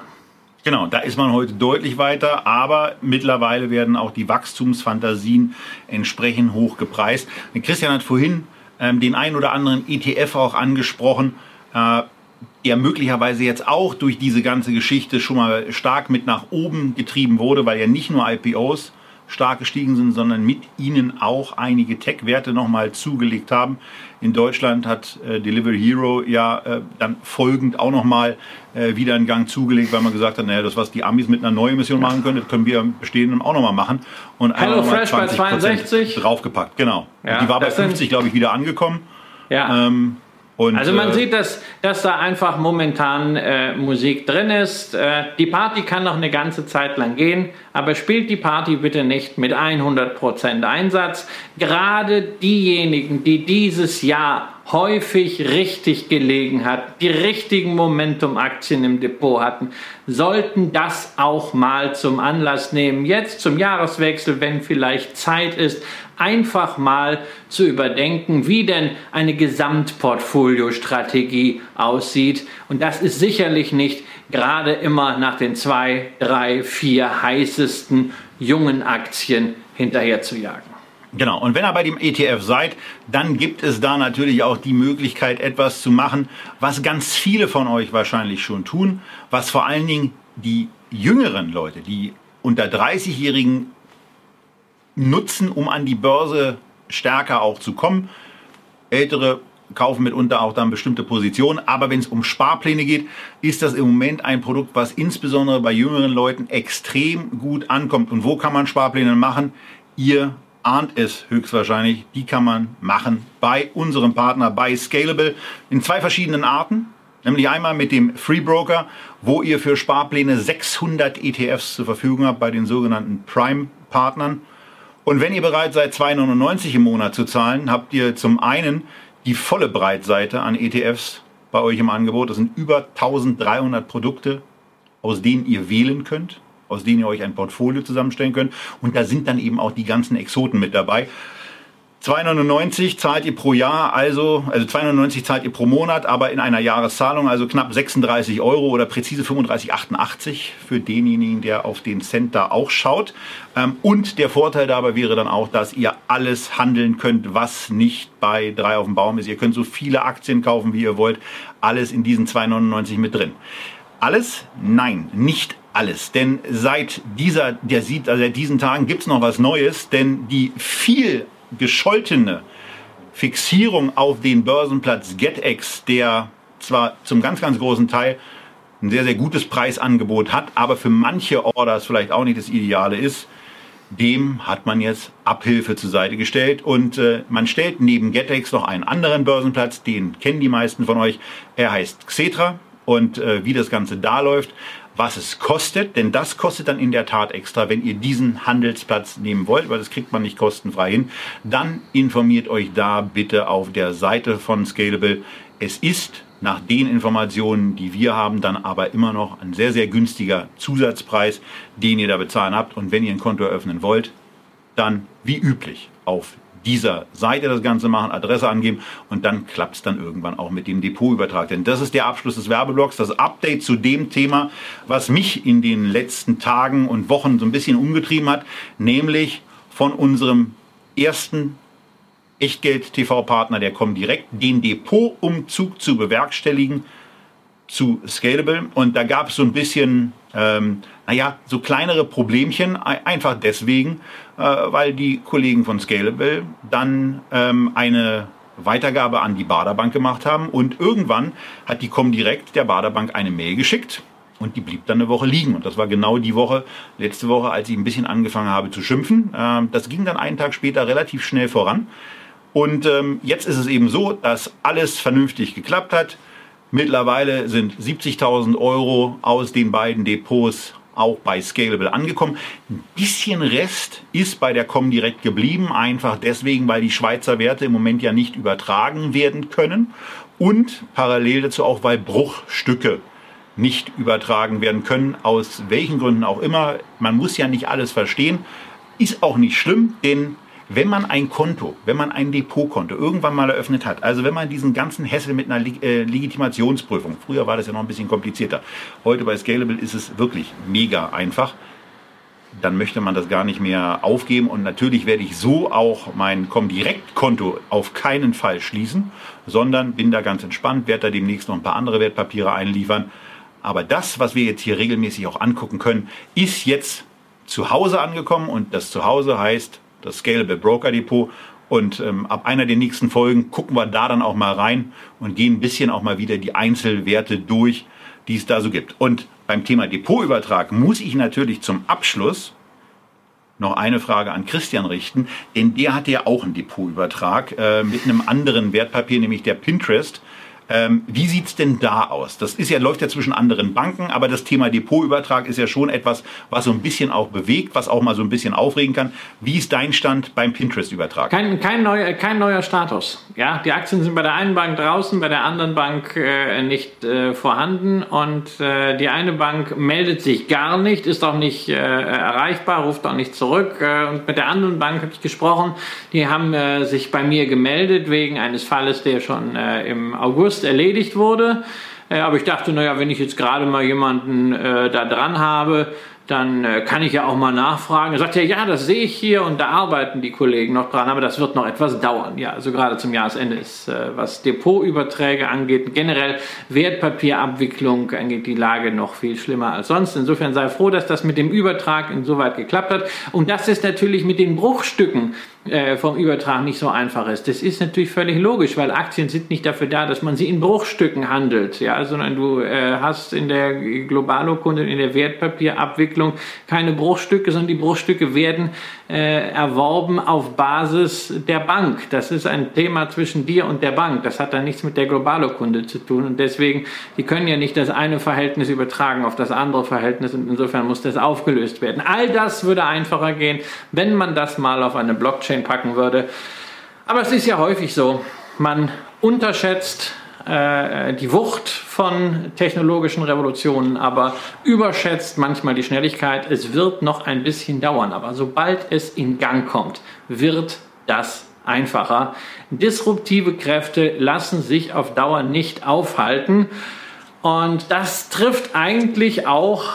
Genau, da ist man heute deutlich weiter, aber mittlerweile werden auch die Wachstumsfantasien entsprechend hoch gepreist. Christian hat vorhin ähm, den ein oder anderen ETF auch angesprochen, äh, der möglicherweise jetzt auch durch diese ganze Geschichte schon mal stark mit nach oben getrieben wurde, weil ja nicht nur IPOs stark gestiegen sind, sondern mit ihnen auch einige Tech-Werte nochmal zugelegt haben. In Deutschland hat äh, Delivery Hero ja äh, dann folgend auch nochmal äh, wieder einen Gang zugelegt, weil man gesagt hat, naja, das, was die Amis mit einer neuen Emission machen können, das können wir bestehenden auch nochmal machen. Und Hello Fresh bei 62 draufgepackt, genau. Ja, die war bei 50, glaube ich, wieder angekommen. Ja. Ähm, und, also man äh, sieht, dass, dass da einfach momentan äh, Musik drin ist. Äh, die Party kann noch eine ganze Zeit lang gehen, aber spielt die Party bitte nicht mit 100% Einsatz. Gerade diejenigen, die dieses Jahr häufig richtig gelegen hat, die richtigen Momentum-Aktien im Depot hatten, sollten das auch mal zum Anlass nehmen, jetzt zum Jahreswechsel, wenn vielleicht Zeit ist, einfach mal zu überdenken, wie denn eine Gesamtportfoliostrategie aussieht. Und das ist sicherlich nicht gerade immer nach den zwei, drei, vier heißesten jungen Aktien hinterher zu jagen. Genau, und wenn ihr bei dem ETF seid, dann gibt es da natürlich auch die Möglichkeit, etwas zu machen, was ganz viele von euch wahrscheinlich schon tun, was vor allen Dingen die jüngeren Leute, die unter 30-Jährigen nutzen, um an die Börse stärker auch zu kommen. Ältere kaufen mitunter auch dann bestimmte Positionen. Aber wenn es um Sparpläne geht, ist das im Moment ein Produkt, was insbesondere bei jüngeren Leuten extrem gut ankommt. Und wo kann man Sparpläne machen? Ihr ahnt es höchstwahrscheinlich. Die kann man machen bei unserem Partner bei Scalable in zwei verschiedenen Arten. Nämlich einmal mit dem Free Broker, wo ihr für Sparpläne 600 ETFs zur Verfügung habt bei den sogenannten Prime-Partnern. Und wenn ihr bereit seid, 2,99 im Monat zu zahlen, habt ihr zum einen die volle Breitseite an ETFs bei euch im Angebot. Das sind über 1300 Produkte, aus denen ihr wählen könnt, aus denen ihr euch ein Portfolio zusammenstellen könnt. Und da sind dann eben auch die ganzen Exoten mit dabei. 2,99 zahlt ihr pro Jahr, also, also 2,99 zahlt ihr pro Monat, aber in einer Jahreszahlung, also knapp 36 Euro oder präzise 35,88 für denjenigen, der auf den Cent da auch schaut. Ähm, und der Vorteil dabei wäre dann auch, dass ihr alles handeln könnt, was nicht bei 3 auf dem Baum ist. Ihr könnt so viele Aktien kaufen, wie ihr wollt. Alles in diesen 2,99 mit drin. Alles? Nein, nicht alles. Denn seit dieser, der sieht, also seit diesen Tagen gibt's noch was Neues, denn die viel gescholtene Fixierung auf den Börsenplatz GetEx, der zwar zum ganz, ganz großen Teil ein sehr, sehr gutes Preisangebot hat, aber für manche Orders vielleicht auch nicht das Ideale ist, dem hat man jetzt Abhilfe zur Seite gestellt und äh, man stellt neben GetEx noch einen anderen Börsenplatz, den kennen die meisten von euch. Er heißt Xetra und äh, wie das Ganze da läuft, was es kostet, denn das kostet dann in der Tat extra, wenn ihr diesen Handelsplatz nehmen wollt, weil das kriegt man nicht kostenfrei hin, dann informiert euch da bitte auf der Seite von Scalable. Es ist nach den Informationen, die wir haben, dann aber immer noch ein sehr, sehr günstiger Zusatzpreis, den ihr da bezahlen habt. Und wenn ihr ein Konto eröffnen wollt, dann wie üblich auf dieser Seite das Ganze machen, Adresse angeben und dann klappt es dann irgendwann auch mit dem Depotübertrag. Denn das ist der Abschluss des Werbeblocks, das Update zu dem Thema, was mich in den letzten Tagen und Wochen so ein bisschen umgetrieben hat, nämlich von unserem ersten Echtgeld-TV-Partner, der kommt direkt, den Depotumzug zu bewerkstelligen zu Scalable. Und da gab es so ein bisschen, ähm, naja, so kleinere Problemchen, einfach deswegen, äh, weil die Kollegen von Scalable dann ähm, eine Weitergabe an die Baderbank gemacht haben und irgendwann hat die Comdirect der Baderbank eine Mail geschickt und die blieb dann eine Woche liegen. Und das war genau die Woche, letzte Woche, als ich ein bisschen angefangen habe zu schimpfen. Ähm, das ging dann einen Tag später relativ schnell voran. Und ähm, jetzt ist es eben so, dass alles vernünftig geklappt hat. Mittlerweile sind 70.000 Euro aus den beiden Depots auch bei Scalable angekommen. Ein bisschen Rest ist bei der Comdirect geblieben, einfach deswegen, weil die Schweizer Werte im Moment ja nicht übertragen werden können und parallel dazu auch, weil Bruchstücke nicht übertragen werden können, aus welchen Gründen auch immer. Man muss ja nicht alles verstehen. Ist auch nicht schlimm, denn wenn man ein Konto, wenn man ein Depotkonto irgendwann mal eröffnet hat, also wenn man diesen ganzen Hessel mit einer äh, Legitimationsprüfung, früher war das ja noch ein bisschen komplizierter, heute bei Scalable ist es wirklich mega einfach, dann möchte man das gar nicht mehr aufgeben. Und natürlich werde ich so auch mein Comdirect-Konto auf keinen Fall schließen, sondern bin da ganz entspannt, werde da demnächst noch ein paar andere Wertpapiere einliefern. Aber das, was wir jetzt hier regelmäßig auch angucken können, ist jetzt zu Hause angekommen und das Zuhause heißt das Scalable Broker Depot. Und ähm, ab einer der nächsten Folgen gucken wir da dann auch mal rein und gehen ein bisschen auch mal wieder die Einzelwerte durch, die es da so gibt. Und beim Thema Depotübertrag muss ich natürlich zum Abschluss noch eine Frage an Christian richten, denn der hatte ja auch einen Depotübertrag äh, mit einem anderen Wertpapier, nämlich der Pinterest. Ähm, wie sieht's denn da aus? Das ist ja, läuft ja zwischen anderen Banken, aber das Thema Depotübertrag ist ja schon etwas, was so ein bisschen auch bewegt, was auch mal so ein bisschen aufregen kann. Wie ist dein Stand beim Pinterest-Übertrag? Kein, kein, neuer, kein neuer Status. Ja, die Aktien sind bei der einen Bank draußen, bei der anderen Bank äh, nicht äh, vorhanden und äh, die eine Bank meldet sich gar nicht, ist auch nicht äh, erreichbar, ruft auch nicht zurück. Äh, und mit der anderen Bank habe ich gesprochen, die haben äh, sich bei mir gemeldet wegen eines Falles, der schon im August August erledigt wurde. Äh, aber ich dachte, naja, wenn ich jetzt gerade mal jemanden äh, da dran habe, dann äh, kann ich ja auch mal nachfragen. Er sagt ja, ja, das sehe ich hier und da arbeiten die Kollegen noch dran, aber das wird noch etwas dauern. Ja, also gerade zum Jahresende ist, was Depotüberträge angeht, generell Wertpapierabwicklung angeht die Lage noch viel schlimmer als sonst. Insofern sei froh, dass das mit dem Übertrag insoweit geklappt hat. Und das ist natürlich mit den Bruchstücken äh, vom Übertrag nicht so einfach ist. Das ist natürlich völlig logisch, weil Aktien sind nicht dafür da, dass man sie in Bruchstücken handelt, ja, sondern du äh, hast in der Globalokunde, in der Wertpapierabwicklung keine Bruchstücke, sondern die Bruchstücke werden äh, erworben auf Basis der Bank. Das ist ein Thema zwischen dir und der Bank. Das hat dann nichts mit der Globalokunde zu tun und deswegen, die können ja nicht das eine Verhältnis übertragen auf das andere Verhältnis und insofern muss das aufgelöst werden. All das würde einfacher gehen, wenn man das mal auf eine Blockchain packen würde. Aber es ist ja häufig so, man unterschätzt äh, die Wucht von technologischen Revolutionen, aber überschätzt manchmal die Schnelligkeit. Es wird noch ein bisschen dauern, aber sobald es in Gang kommt, wird das einfacher. Disruptive Kräfte lassen sich auf Dauer nicht aufhalten. Und das trifft eigentlich auch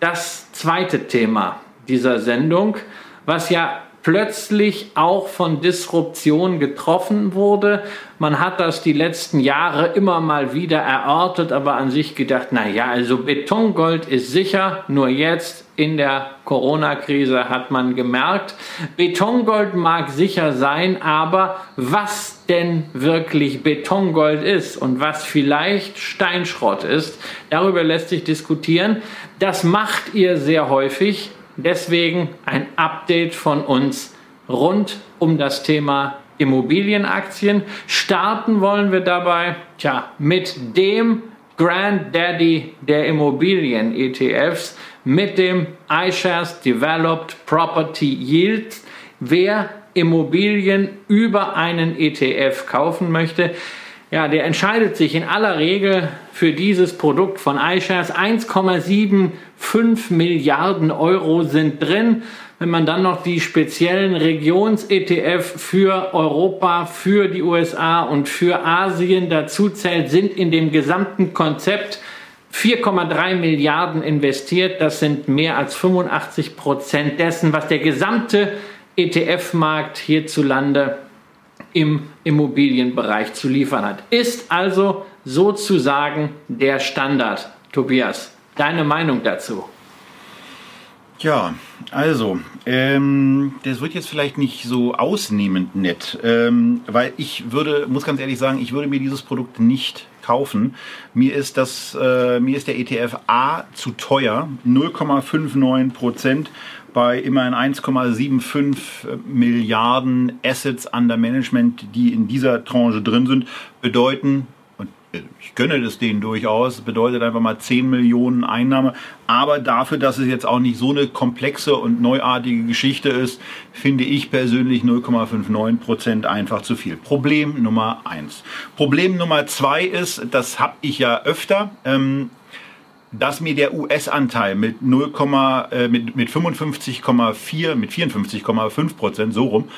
das zweite Thema dieser Sendung, was ja plötzlich auch von Disruption getroffen wurde. Man hat das die letzten Jahre immer mal wieder erörtert, aber an sich gedacht, na ja, also Betongold ist sicher, nur jetzt in der Corona-Krise hat man gemerkt, Betongold mag sicher sein, aber was denn wirklich Betongold ist und was vielleicht Steinschrott ist, darüber lässt sich diskutieren. Das macht ihr sehr häufig Deswegen ein Update von uns rund um das Thema Immobilienaktien. Starten wollen wir dabei tja, mit dem Granddaddy der Immobilien-ETFs, mit dem iShares Developed Property Yield. Wer Immobilien über einen ETF kaufen möchte, ja, der entscheidet sich in aller Regel für dieses Produkt von iShares. 1,75 Milliarden Euro sind drin. Wenn man dann noch die speziellen Regions-ETF für Europa, für die USA und für Asien dazu zählt, sind in dem gesamten Konzept 4,3 Milliarden investiert. Das sind mehr als 85 Prozent dessen, was der gesamte ETF-Markt hierzulande im Immobilienbereich zu liefern hat. Ist also sozusagen der Standard. Tobias, deine Meinung dazu? Ja, also, ähm, das wird jetzt vielleicht nicht so ausnehmend nett, ähm, weil ich würde, muss ganz ehrlich sagen, ich würde mir dieses Produkt nicht kaufen. Mir ist das, äh, mir ist der ETF A zu teuer, 0,59 Prozent bei immerhin 1,75 Milliarden Assets under Management, die in dieser Tranche drin sind, bedeuten, und ich gönne das denen durchaus, bedeutet einfach mal 10 Millionen Einnahme. Aber dafür, dass es jetzt auch nicht so eine komplexe und neuartige Geschichte ist, finde ich persönlich 0,59 Prozent einfach zu viel. Problem Nummer eins. Problem Nummer zwei ist, das habe ich ja öfter, ähm, dass mir der US-Anteil mit 0, äh, mit, mit 55,4, mit 54,5 Prozent so rum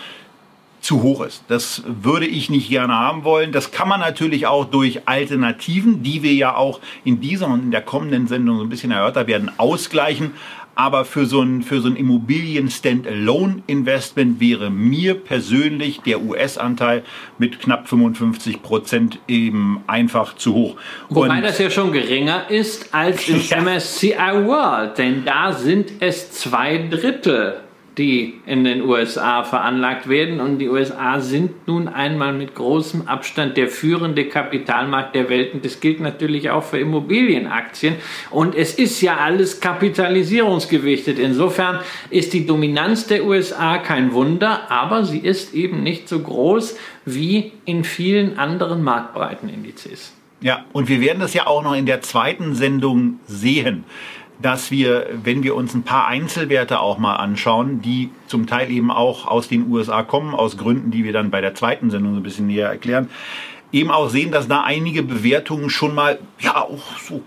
zu hoch ist. Das würde ich nicht gerne haben wollen. Das kann man natürlich auch durch Alternativen, die wir ja auch in dieser und in der kommenden Sendung so ein bisschen erörtert werden, ausgleichen. Aber für so ein, für so ein Immobilien-Standalone-Investment wäre mir persönlich der US-Anteil mit knapp 55 Prozent eben einfach zu hoch. Wobei und das ja schon geringer ist als im ja. MSCI World, denn da sind es zwei Drittel die in den USA veranlagt werden. Und die USA sind nun einmal mit großem Abstand der führende Kapitalmarkt der Welt. Und das gilt natürlich auch für Immobilienaktien. Und es ist ja alles kapitalisierungsgewichtet. Insofern ist die Dominanz der USA kein Wunder, aber sie ist eben nicht so groß wie in vielen anderen Marktbreitenindizes. Ja, und wir werden das ja auch noch in der zweiten Sendung sehen dass wir, wenn wir uns ein paar Einzelwerte auch mal anschauen, die zum Teil eben auch aus den USA kommen, aus Gründen, die wir dann bei der zweiten Sendung so ein bisschen näher erklären, eben auch sehen, dass da einige Bewertungen schon mal, ja, auch so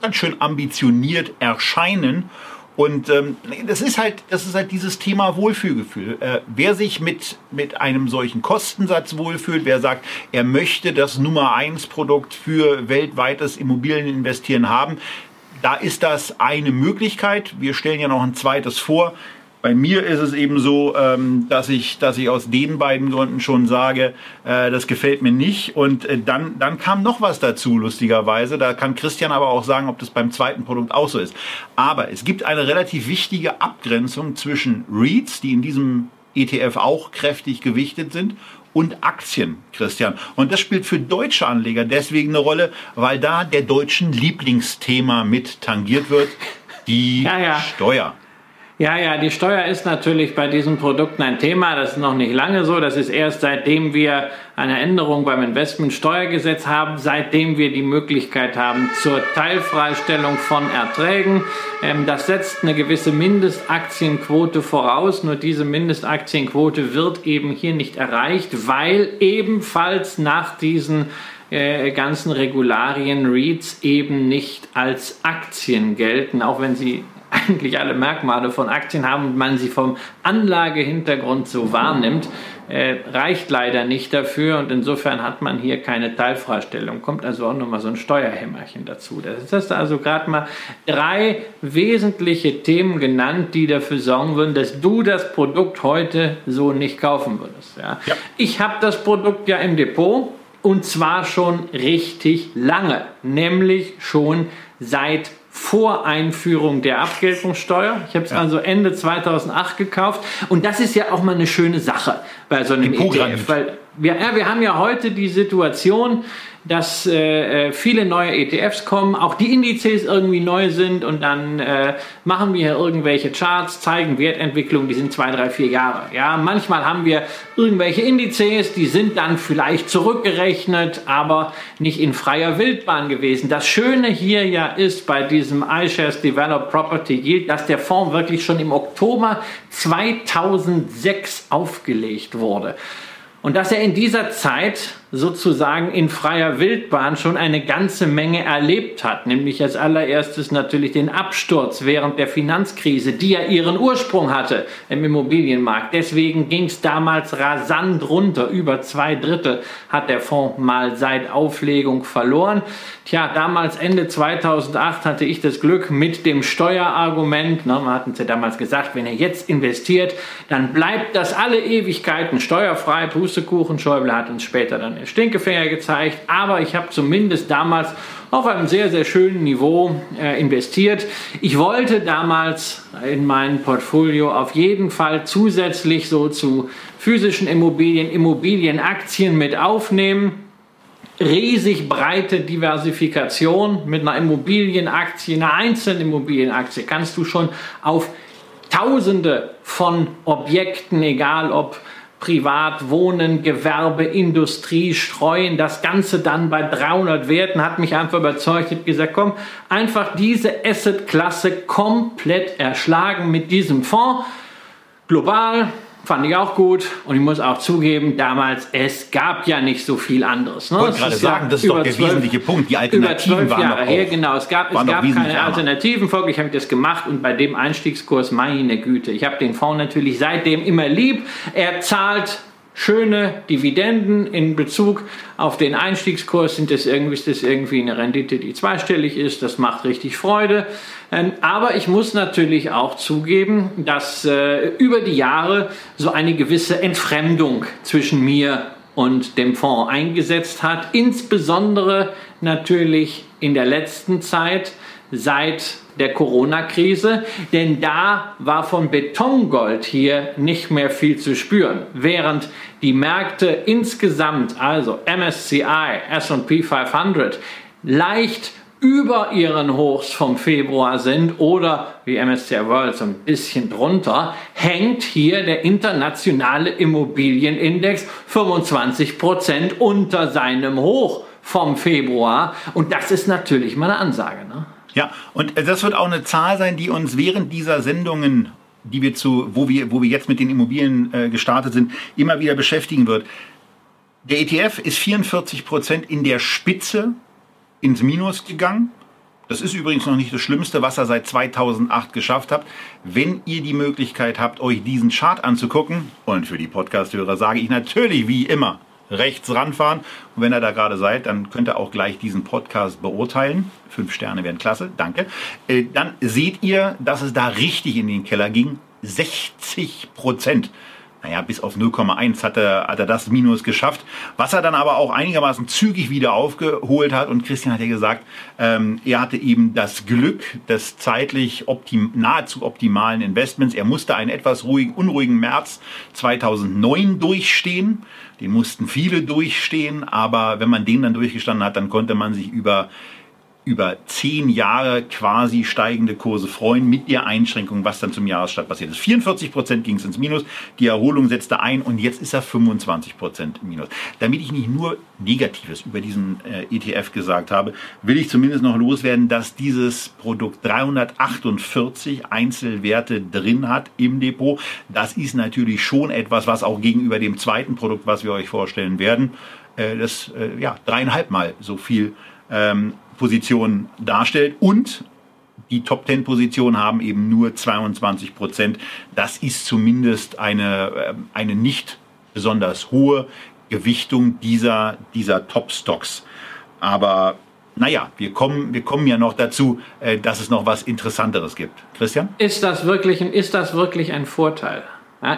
ganz schön ambitioniert erscheinen. Und ähm, das ist halt, das ist halt dieses Thema Wohlfühlgefühl. Äh, wer sich mit mit einem solchen Kostensatz wohlfühlt, wer sagt, er möchte das Nummer eins Produkt für weltweites Immobilieninvestieren haben, da ist das eine Möglichkeit. Wir stellen ja noch ein zweites vor. Bei mir ist es eben so, ähm, dass ich, dass ich aus den beiden Gründen schon sage, äh, das gefällt mir nicht. Und äh, dann, dann kam noch was dazu, lustigerweise. Da kann Christian aber auch sagen, ob das beim zweiten Produkt auch so ist. Aber es gibt eine relativ wichtige Abgrenzung zwischen REITs, die in diesem ETF auch kräftig gewichtet sind, und Aktien, Christian. Und das spielt für deutsche Anleger deswegen eine Rolle, weil da der deutschen Lieblingsthema mit tangiert wird, die ja, ja. Steuer. Ja, ja, die Steuer ist natürlich bei diesen Produkten ein Thema. Das ist noch nicht lange so. Das ist erst seitdem wir eine Änderung beim Investmentsteuergesetz haben, seitdem wir die Möglichkeit haben zur Teilfreistellung von Erträgen. Ähm, das setzt eine gewisse Mindestaktienquote voraus. Nur diese Mindestaktienquote wird eben hier nicht erreicht, weil ebenfalls nach diesen äh, ganzen Regularien REITs eben nicht als Aktien gelten, auch wenn sie eigentlich alle Merkmale von Aktien haben und man sie vom Anlagehintergrund so wahrnimmt, äh, reicht leider nicht dafür und insofern hat man hier keine Teilfreistellung. Kommt also auch nochmal so ein Steuerhämmerchen dazu. Das ist also gerade mal drei wesentliche Themen genannt, die dafür sorgen würden, dass du das Produkt heute so nicht kaufen würdest. Ja? ja. Ich habe das Produkt ja im Depot und zwar schon richtig lange, nämlich schon seit vor Einführung der Abgeltungssteuer. Ich habe es ja. also Ende 2008 gekauft und das ist ja auch mal eine schöne Sache bei so einem ETF, weil wir, wir haben ja heute die Situation, dass äh, äh, viele neue ETFs kommen, auch die Indizes irgendwie neu sind und dann äh, machen wir hier irgendwelche Charts, zeigen Wertentwicklung, die sind zwei, drei, vier Jahre. Ja, manchmal haben wir irgendwelche Indizes, die sind dann vielleicht zurückgerechnet, aber nicht in freier Wildbahn gewesen. Das Schöne hier ja ist bei diesem iShares Developed Property Yield, dass der Fonds wirklich schon im Oktober 2006 aufgelegt wurde. Und dass er in dieser Zeit sozusagen in freier Wildbahn schon eine ganze Menge erlebt hat, nämlich als allererstes natürlich den Absturz während der Finanzkrise, die ja ihren Ursprung hatte im Immobilienmarkt. Deswegen ging es damals rasant runter. Über zwei Drittel hat der Fonds mal seit Auflegung verloren. Tja, damals Ende 2008 hatte ich das Glück mit dem Steuerargument, ne, wir hatten es ja damals gesagt, wenn er jetzt investiert, dann bleibt das alle Ewigkeiten steuerfrei. Pustekuchen, Schäuble hat uns später dann Stinkefinger gezeigt, aber ich habe zumindest damals auf einem sehr, sehr schönen Niveau äh, investiert. Ich wollte damals in mein Portfolio auf jeden Fall zusätzlich so zu physischen Immobilien, Immobilienaktien mit aufnehmen. Riesig breite Diversifikation mit einer Immobilienaktie, einer einzelnen Immobilienaktie kannst du schon auf Tausende von Objekten, egal ob Privat, Wohnen, Gewerbe, Industrie streuen, das Ganze dann bei 300 Werten, hat mich einfach überzeugt, ich gesagt, komm, einfach diese Asset-Klasse komplett erschlagen mit diesem Fonds, global, fand ich auch gut. Und ich muss auch zugeben, damals, es gab ja nicht so viel anderes. Ne? Ich wollte gerade sagen, das ist doch der 12, wesentliche Punkt. Die Alternativen über waren Jahre her, genau. Es gab, es gab keine Alternativen. Folglich habe ich das gemacht und bei dem Einstiegskurs, meine Güte, ich habe den Fonds natürlich seitdem immer lieb. Er zahlt schöne Dividenden in Bezug auf den Einstiegskurs sind das irgendwie, ist das irgendwie eine Rendite, die zweistellig ist. Das macht richtig Freude. Ähm, aber ich muss natürlich auch zugeben, dass äh, über die Jahre so eine gewisse Entfremdung zwischen mir und dem Fonds eingesetzt hat. Insbesondere natürlich in der letzten Zeit seit der Corona-Krise, denn da war von Betongold hier nicht mehr viel zu spüren, während die Märkte insgesamt, also MSCI, S&P 500, leicht über ihren Hochs vom Februar sind oder wie MSCI World so ein bisschen drunter, hängt hier der internationale Immobilienindex 25 Prozent unter seinem Hoch vom Februar. Und das ist natürlich mal eine Ansage. Ne? Ja, und das wird auch eine Zahl sein, die uns während dieser Sendungen, die wir zu, wo wir, wo wir jetzt mit den Immobilien äh, gestartet sind, immer wieder beschäftigen wird. Der ETF ist 44 Prozent in der Spitze ins Minus gegangen. Das ist übrigens noch nicht das Schlimmste, was er seit 2008 geschafft hat. Wenn ihr die Möglichkeit habt, euch diesen Chart anzugucken, und für die Podcast-Hörer sage ich natürlich wie immer, rechts ranfahren. Und wenn ihr da gerade seid, dann könnt ihr auch gleich diesen Podcast beurteilen. Fünf Sterne wären klasse, danke. Äh, dann seht ihr, dass es da richtig in den Keller ging. 60 Prozent naja, bis auf 0,1 hat er, hat er das Minus geschafft, was er dann aber auch einigermaßen zügig wieder aufgeholt hat. Und Christian hat ja gesagt, ähm, er hatte eben das Glück des zeitlich optim, nahezu optimalen Investments. Er musste einen etwas ruhigen, unruhigen März 2009 durchstehen. Den mussten viele durchstehen, aber wenn man den dann durchgestanden hat, dann konnte man sich über über zehn Jahre quasi steigende Kurse freuen mit der Einschränkung, was dann zum Jahresstart passiert ist. 44 Prozent ging es ins Minus, die Erholung setzte ein und jetzt ist er 25 Prozent im Minus. Damit ich nicht nur Negatives über diesen äh, ETF gesagt habe, will ich zumindest noch loswerden, dass dieses Produkt 348 Einzelwerte drin hat im Depot. Das ist natürlich schon etwas, was auch gegenüber dem zweiten Produkt, was wir euch vorstellen werden, äh, das äh, ja dreieinhalb Mal so viel ähm, Position darstellt und die Top 10 Positionen haben eben nur 22 Prozent. Das ist zumindest eine, äh, eine nicht besonders hohe Gewichtung dieser, dieser Top Stocks. Aber naja, wir kommen, wir kommen ja noch dazu, äh, dass es noch was Interessanteres gibt. Christian? Ist das wirklich, ist das wirklich ein Vorteil?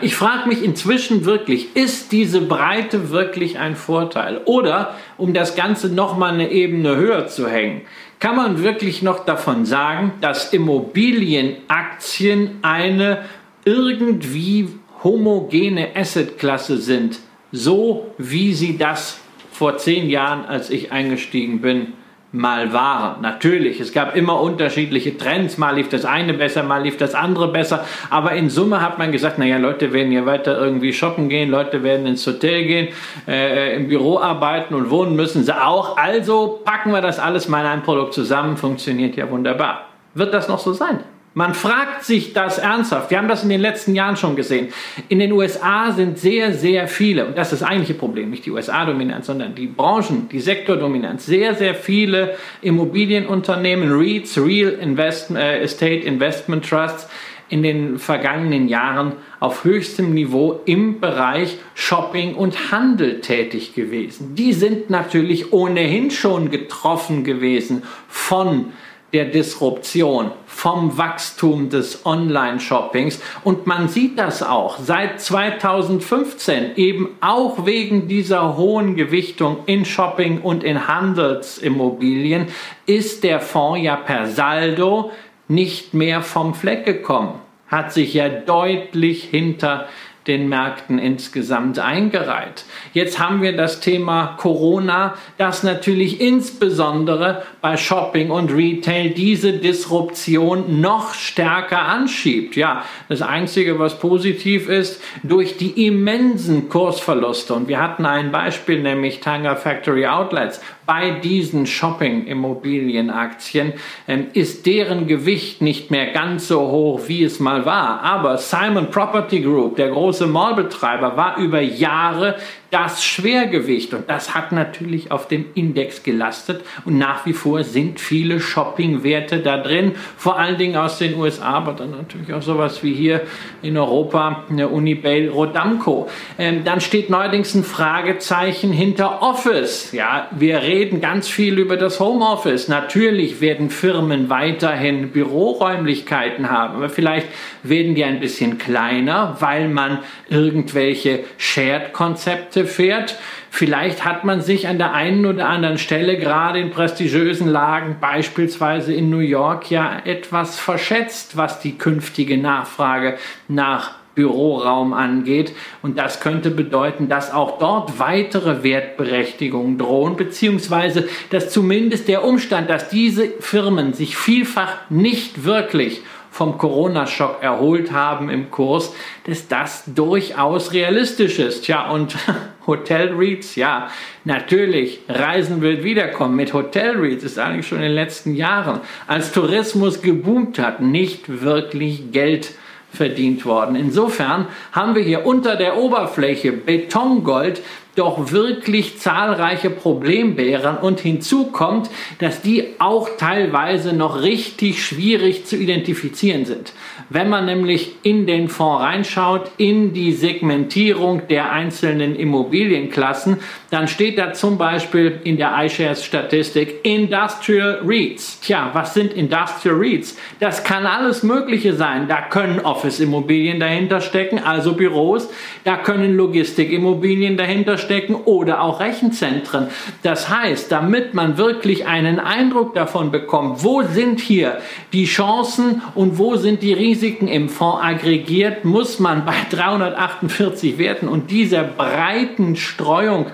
Ich frage mich inzwischen wirklich, ist diese Breite wirklich ein Vorteil? Oder, um das Ganze nochmal eine Ebene höher zu hängen, kann man wirklich noch davon sagen, dass Immobilienaktien eine irgendwie homogene Assetklasse sind, so wie sie das vor zehn Jahren, als ich eingestiegen bin, mal waren. Natürlich, es gab immer unterschiedliche Trends. Mal lief das eine besser, mal lief das andere besser. Aber in Summe hat man gesagt, naja, Leute werden hier weiter irgendwie shoppen gehen, Leute werden ins Hotel gehen, äh, im Büro arbeiten und wohnen müssen sie auch. Also packen wir das alles mal in ein Produkt zusammen. Funktioniert ja wunderbar. Wird das noch so sein? Man fragt sich das ernsthaft. Wir haben das in den letzten Jahren schon gesehen. In den USA sind sehr, sehr viele, und das ist das eigentliche Problem, nicht die USA-Dominanz, sondern die Branchen, die Sektordominanz, sehr, sehr viele Immobilienunternehmen, REITs, Real Invest, äh, Estate Investment Trusts, in den vergangenen Jahren auf höchstem Niveau im Bereich Shopping und Handel tätig gewesen. Die sind natürlich ohnehin schon getroffen gewesen von der Disruption, vom Wachstum des Online-Shoppings. Und man sieht das auch seit 2015 eben auch wegen dieser hohen Gewichtung in Shopping und in Handelsimmobilien ist der Fonds ja per Saldo nicht mehr vom Fleck gekommen, hat sich ja deutlich hinter den Märkten insgesamt eingereiht. Jetzt haben wir das Thema Corona, das natürlich insbesondere bei Shopping und Retail diese Disruption noch stärker anschiebt. Ja, das Einzige, was positiv ist, durch die immensen Kursverluste. Und wir hatten ein Beispiel, nämlich Tanger Factory Outlets, bei diesen Shopping-Immobilienaktien ähm, ist deren Gewicht nicht mehr ganz so hoch, wie es mal war. Aber Simon Property Group, der große große Mallbetreiber, war über Jahre das Schwergewicht. Und das hat natürlich auf dem Index gelastet. Und nach wie vor sind viele Shoppingwerte da drin, vor allen Dingen aus den USA, aber dann natürlich auch sowas wie hier in Europa, eine Unibail Rodamco. Ähm, dann steht neuerdings ein Fragezeichen hinter Office. Ja, wir reden ganz viel über das Homeoffice. Natürlich werden Firmen weiterhin Büroräumlichkeiten haben, aber vielleicht werden die ein bisschen kleiner, weil man irgendwelche Shared-Konzepte fährt. Vielleicht hat man sich an der einen oder anderen Stelle, gerade in prestigiösen Lagen, beispielsweise in New York, ja etwas verschätzt, was die künftige Nachfrage nach Büroraum angeht. Und das könnte bedeuten, dass auch dort weitere Wertberechtigungen drohen, beziehungsweise dass zumindest der Umstand, dass diese Firmen sich vielfach nicht wirklich vom Corona-Schock erholt haben im Kurs, dass das durchaus realistisch ist. Ja, und Hotel REITs, ja, natürlich, Reisen wird wiederkommen. Mit Hotel REITs ist eigentlich schon in den letzten Jahren, als Tourismus geboomt hat, nicht wirklich Geld verdient worden. Insofern haben wir hier unter der Oberfläche Betongold doch wirklich zahlreiche Problembären und hinzu kommt, dass die auch teilweise noch richtig schwierig zu identifizieren sind. Wenn man nämlich in den Fonds reinschaut, in die Segmentierung der einzelnen Immobilienklassen, dann steht da zum Beispiel in der iShares Statistik Industrial REITs. Tja, was sind Industrial REITs? Das kann alles Mögliche sein. Da können Office-Immobilien dahinter stecken, also Büros. Da können Logistikimmobilien dahinter stecken oder auch Rechenzentren. Das heißt, damit man wirklich einen Eindruck davon bekommt, wo sind hier die Chancen und wo sind die Risiken im Fonds aggregiert, muss man bei 348 Werten und dieser breiten Streuung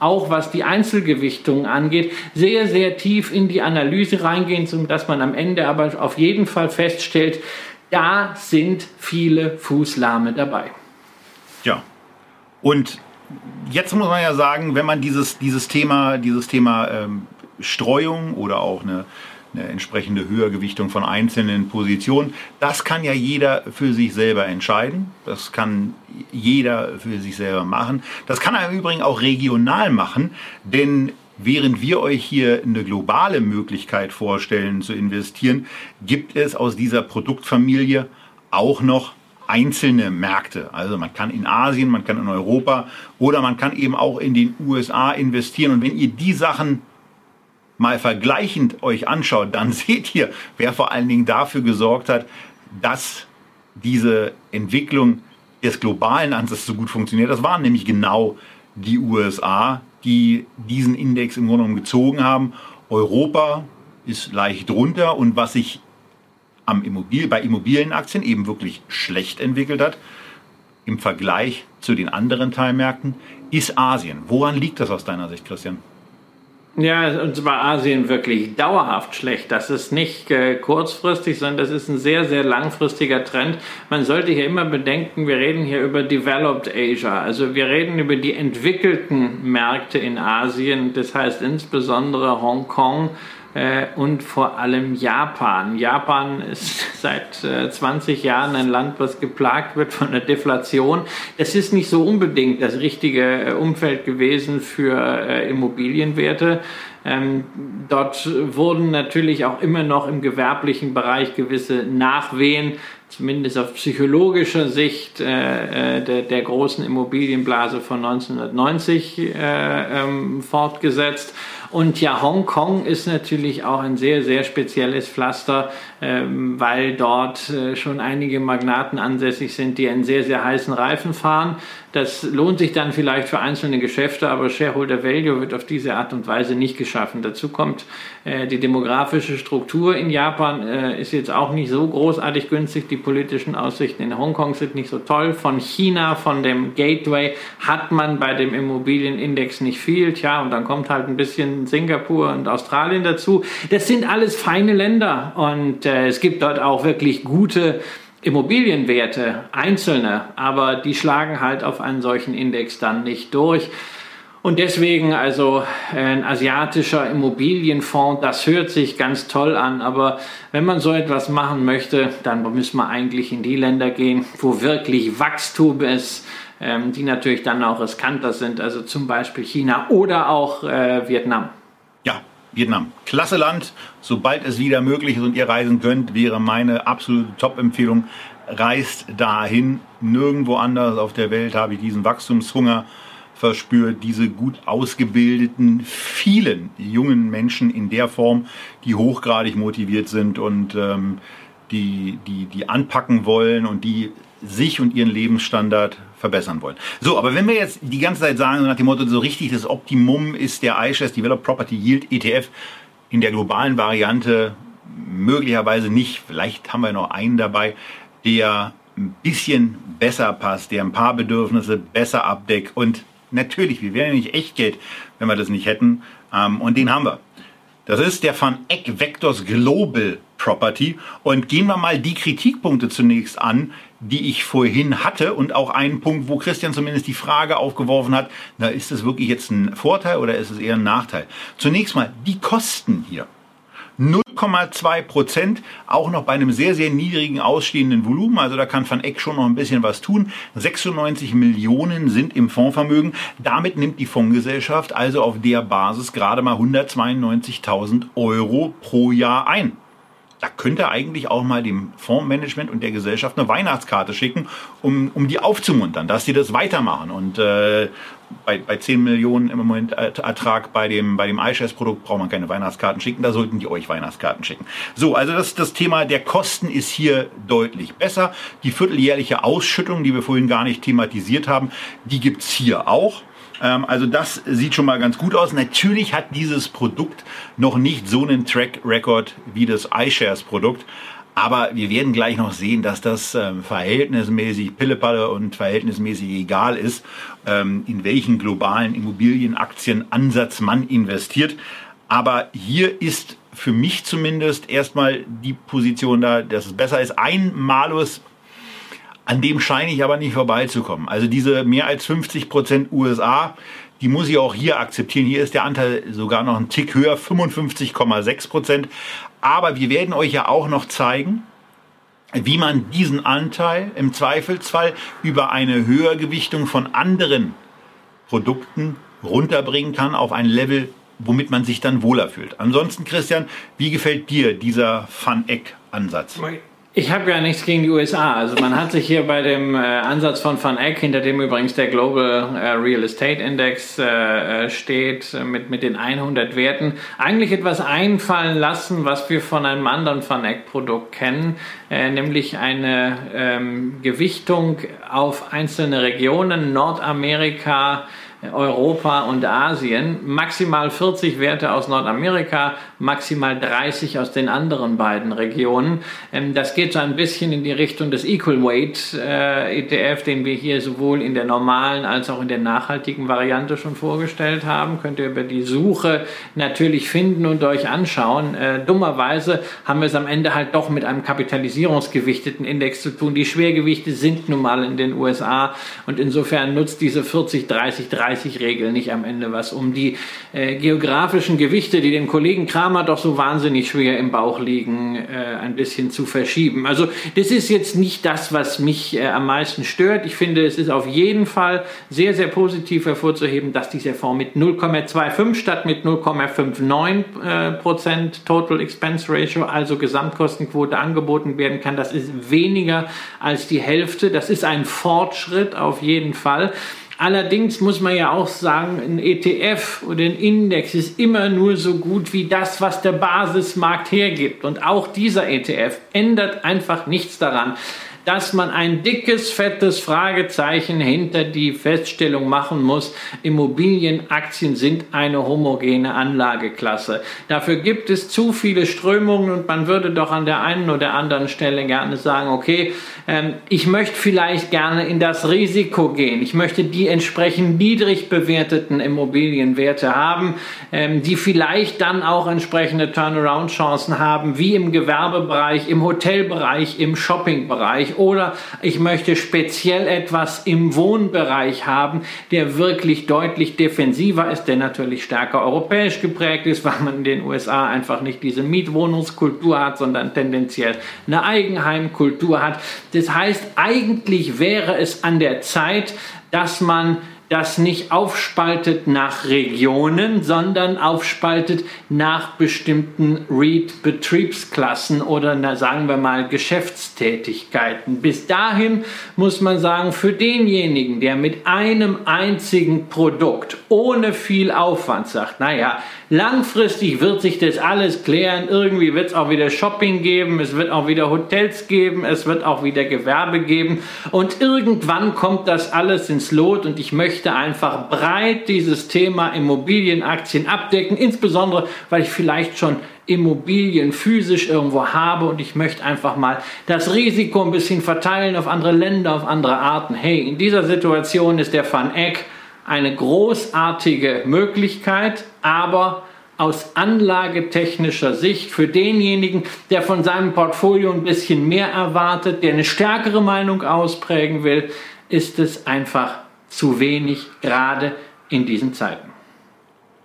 auch was die Einzelgewichtung angeht, sehr, sehr tief in die Analyse reingehen, sodass man am Ende aber auf jeden Fall feststellt, da sind viele Fußlahme dabei. Ja. Und jetzt muss man ja sagen, wenn man dieses, dieses Thema, dieses Thema ähm, Streuung oder auch eine, eine entsprechende Höhergewichtung von einzelnen Positionen, das kann ja jeder für sich selber entscheiden. Das kann jeder für sich selber machen. Das kann er im Übrigen auch regional machen, denn Während wir euch hier eine globale Möglichkeit vorstellen zu investieren, gibt es aus dieser Produktfamilie auch noch einzelne Märkte. Also man kann in Asien, man kann in Europa oder man kann eben auch in den USA investieren. Und wenn ihr die Sachen mal vergleichend euch anschaut, dann seht ihr, wer vor allen Dingen dafür gesorgt hat, dass diese Entwicklung des globalen Ansatzes so gut funktioniert. Das waren nämlich genau die USA, die diesen Index im Grunde genommen gezogen haben. Europa ist leicht drunter und was sich am Immobil bei Immobilienaktien eben wirklich schlecht entwickelt hat, im Vergleich zu den anderen Teilmärkten, ist Asien. Woran liegt das aus deiner Sicht, Christian? Ja, und zwar Asien wirklich dauerhaft schlecht. Das ist nicht äh, kurzfristig, sondern das ist ein sehr, sehr langfristiger Trend. Man sollte hier immer bedenken, wir reden hier über Developed Asia. Also wir reden über die entwickelten Märkte in Asien. Das heißt insbesondere Hongkong, und vor allem Japan. Japan ist seit äh, 20 Jahren ein Land, was geplagt wird von der Deflation. Das ist nicht so unbedingt das richtige äh, Umfeld gewesen für äh, Immobilienwerte. Ähm, dort wurden natürlich auch immer noch im gewerblichen Bereich gewisse Nachwehen, zumindest auf psychologischer Sicht, äh, äh der, der, großen Immobilienblase von 1990 äh, ähm, fortgesetzt. Und ja, Hongkong ist natürlich auch ein sehr, sehr spezielles Pflaster, weil dort äh, schon einige Magnaten ansässig sind, die einen sehr, sehr heißen Reifen fahren. Das lohnt sich dann vielleicht für einzelne Geschäfte, aber Shareholder Value wird auf diese Art und Weise nicht geschaffen. Dazu kommt äh, die demografische Struktur in Japan äh, ist jetzt auch nicht so großartig günstig. Die politischen Aussichten in Hongkong sind nicht so toll. Von China, von dem Gateway hat man bei dem Immobilienindex nicht viel. Tja, und dann kommt halt ein bisschen Singapur und Australien dazu. Das sind alles feine Länder und äh, es gibt dort auch wirklich gute Immobilienwerte, einzelne, aber die schlagen halt auf einen solchen Index dann nicht durch. Und deswegen also ein asiatischer Immobilienfonds, das hört sich ganz toll an, aber wenn man so etwas machen möchte, dann müssen wir eigentlich in die Länder gehen, wo wirklich Wachstum ist, ähm, die natürlich dann auch riskanter sind, also zum Beispiel China oder auch äh, Vietnam. Ja, Vietnam. Klasse Land. Sobald es wieder möglich ist und ihr reisen könnt, wäre meine absolute Top-Empfehlung. Reist dahin. Nirgendwo anders auf der Welt habe ich diesen Wachstumshunger verspürt, diese gut ausgebildeten, vielen jungen Menschen in der Form, die hochgradig motiviert sind und ähm, die, die, die anpacken wollen und die sich und ihren Lebensstandard verbessern wollen. So, aber wenn wir jetzt die ganze Zeit sagen, nach dem Motto, so richtig das Optimum ist der iShares Developed Property Yield ETF in der globalen Variante möglicherweise nicht. Vielleicht haben wir noch einen dabei, der ein bisschen besser passt, der ein paar Bedürfnisse besser abdeckt und Natürlich, wir wären ja nicht echt Geld, wenn wir das nicht hätten. Ähm, und den haben wir. Das ist der Van Eck Vectors Global Property. Und gehen wir mal die Kritikpunkte zunächst an, die ich vorhin hatte. Und auch einen Punkt, wo Christian zumindest die Frage aufgeworfen hat, na, ist das wirklich jetzt ein Vorteil oder ist es eher ein Nachteil? Zunächst mal die Kosten hier. 0,2 Prozent, auch noch bei einem sehr, sehr niedrigen ausstehenden Volumen. Also da kann Van Eck schon noch ein bisschen was tun. 96 Millionen sind im Fondsvermögen. Damit nimmt die Fondsgesellschaft also auf der Basis gerade mal 192.000 Euro pro Jahr ein da könnte eigentlich auch mal dem Fondsmanagement und der Gesellschaft eine Weihnachtskarte schicken, um, um die aufzumuntern, dass sie das weitermachen. Und äh, bei, bei 10 Millionen im Moment Ertrag bei dem, bei dem iShares-Produkt braucht man keine Weihnachtskarten schicken, da sollten die euch Weihnachtskarten schicken. So, also das, das Thema der Kosten ist hier deutlich besser. Die vierteljährliche Ausschüttung, die wir vorhin gar nicht thematisiert haben, die gibt's hier auch. Ähm, also das sieht schon mal ganz gut aus. Natürlich hat dieses Produkt noch nicht so einen Track Record wie das iShares Produkt. Aber wir werden gleich noch sehen, dass das ähm, verhältnismäßig Pillepalle und verhältnismäßig egal ist, ähm, in welchen globalen Immobilienaktienansatz man investiert. Aber hier ist für mich zumindest erstmal die Position da, dass es besser ist, ein Malus an dem scheine ich aber nicht vorbeizukommen. Also diese mehr als 50 Prozent USA, die muss ich auch hier akzeptieren. Hier ist der Anteil sogar noch ein Tick höher, 55,6 Prozent. Aber wir werden euch ja auch noch zeigen, wie man diesen Anteil im Zweifelsfall über eine Höhergewichtung von anderen Produkten runterbringen kann auf ein Level, womit man sich dann wohler fühlt. Ansonsten, Christian, wie gefällt dir dieser Fun-Eck-Ansatz? Ich habe ja nichts gegen die USA. Also man hat sich hier bei dem äh, Ansatz von Van Eck, hinter dem übrigens der Global äh, Real Estate Index äh, äh steht, äh, mit, mit den 100 Werten, eigentlich etwas einfallen lassen, was wir von einem anderen Van Eck Produkt kennen, äh, nämlich eine ähm, Gewichtung auf einzelne Regionen, Nordamerika, Europa und Asien, maximal 40 Werte aus Nordamerika, maximal 30 aus den anderen beiden Regionen. Ähm, das geht so ein bisschen in die Richtung des Equal Weight äh, ETF, den wir hier sowohl in der normalen als auch in der nachhaltigen Variante schon vorgestellt haben. Könnt ihr über die Suche natürlich finden und euch anschauen. Äh, dummerweise haben wir es am Ende halt doch mit einem kapitalisierungsgewichteten Index zu tun. Die Schwergewichte sind nun mal in den USA und insofern nutzt diese 40, 30, 30 30-Regel nicht am Ende was, um die äh, geografischen Gewichte, die dem Kollegen Kramer doch so wahnsinnig schwer im Bauch liegen, äh, ein bisschen zu verschieben. Also das ist jetzt nicht das, was mich äh, am meisten stört. Ich finde, es ist auf jeden Fall sehr, sehr positiv hervorzuheben, dass dieser Fonds mit 0,25 statt mit 0,59 äh, Prozent Total Expense Ratio, also Gesamtkostenquote, angeboten werden kann. Das ist weniger als die Hälfte. Das ist ein Fortschritt auf jeden Fall. Allerdings muss man ja auch sagen, ein ETF oder ein Index ist immer nur so gut wie das, was der Basismarkt hergibt. Und auch dieser ETF ändert einfach nichts daran, dass man ein dickes, fettes Fragezeichen hinter die Feststellung machen muss, Immobilienaktien sind eine homogene Anlageklasse. Dafür gibt es zu viele Strömungen und man würde doch an der einen oder anderen Stelle gerne sagen, okay, ähm, ich möchte vielleicht gerne in das Risiko gehen. Ich möchte die entsprechend niedrig bewerteten Immobilienwerte haben, ähm, die vielleicht dann auch entsprechende Turnaround-Chancen haben, wie im Gewerbebereich, im Hotelbereich, im Shoppingbereich Oder ich möchte speziell etwas im Wohnbereich haben, der wirklich deutlich defensiver ist, der natürlich stärker europäisch geprägt ist, weil man in den USA einfach nicht diese Mietwohnungskultur hat, sondern tendenziell eine Eigenheimkultur hat. Das heißt, eigentlich wäre es an der Zeit, dass man das nicht aufspaltet nach Regionen, sondern aufspaltet nach bestimmten REIT-Betriebsklassen oder na, sagen wir mal Geschäftstätigkeiten. Bis dahin muss man sagen, für denjenigen, der mit einem einzigen Produkt ohne viel Aufwand sagt, naja, Langfristig wird sich das alles klären. Irgendwie wird es auch wieder Shopping geben, es wird auch wieder Hotels geben, es wird auch wieder Gewerbe geben. Und irgendwann kommt das alles ins Lot und ich möchte einfach breit dieses Thema Immobilienaktien abdecken, insbesondere weil ich vielleicht schon Immobilien physisch irgendwo habe und ich möchte einfach mal das Risiko ein bisschen verteilen auf andere Länder, auf andere Arten. Hey, in dieser Situation ist der Van Eck eine großartige Möglichkeit, aber aus anlagetechnischer Sicht für denjenigen, der von seinem Portfolio ein bisschen mehr erwartet, der eine stärkere Meinung ausprägen will, ist es einfach zu wenig, gerade in diesen Zeiten.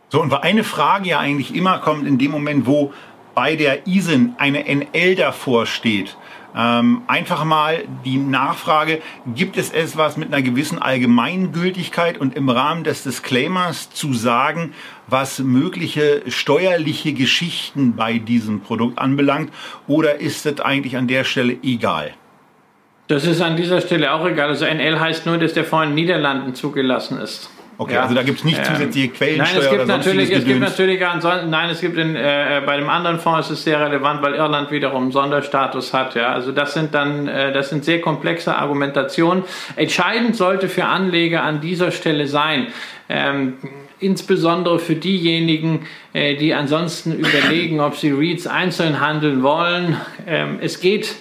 So, und eine Frage ja eigentlich immer kommt in dem Moment, wo bei der ISIN eine NL davor steht, ähm, einfach mal die Nachfrage, gibt es etwas mit einer gewissen Allgemeingültigkeit und im Rahmen des Disclaimers zu sagen, was mögliche steuerliche Geschichten bei diesem Produkt anbelangt, oder ist es eigentlich an der Stelle egal? Das ist an dieser Stelle auch egal. Also NL heißt nur, dass der Fonds in den Niederlanden zugelassen ist. Okay, ja. also da gibt es nicht zusätzliche ähm, Quellensteuer nein, es gibt oder natürlich, es gibt natürlich nein, es gibt in, äh, bei dem anderen Fonds ist es sehr relevant, weil Irland wiederum Sonderstatus hat. Ja, also das sind dann, äh, das sind sehr komplexe Argumentationen. Entscheidend sollte für Anleger an dieser Stelle sein. Ähm, insbesondere für diejenigen, äh, die ansonsten überlegen, ob sie REITs einzeln handeln wollen. Ähm, es geht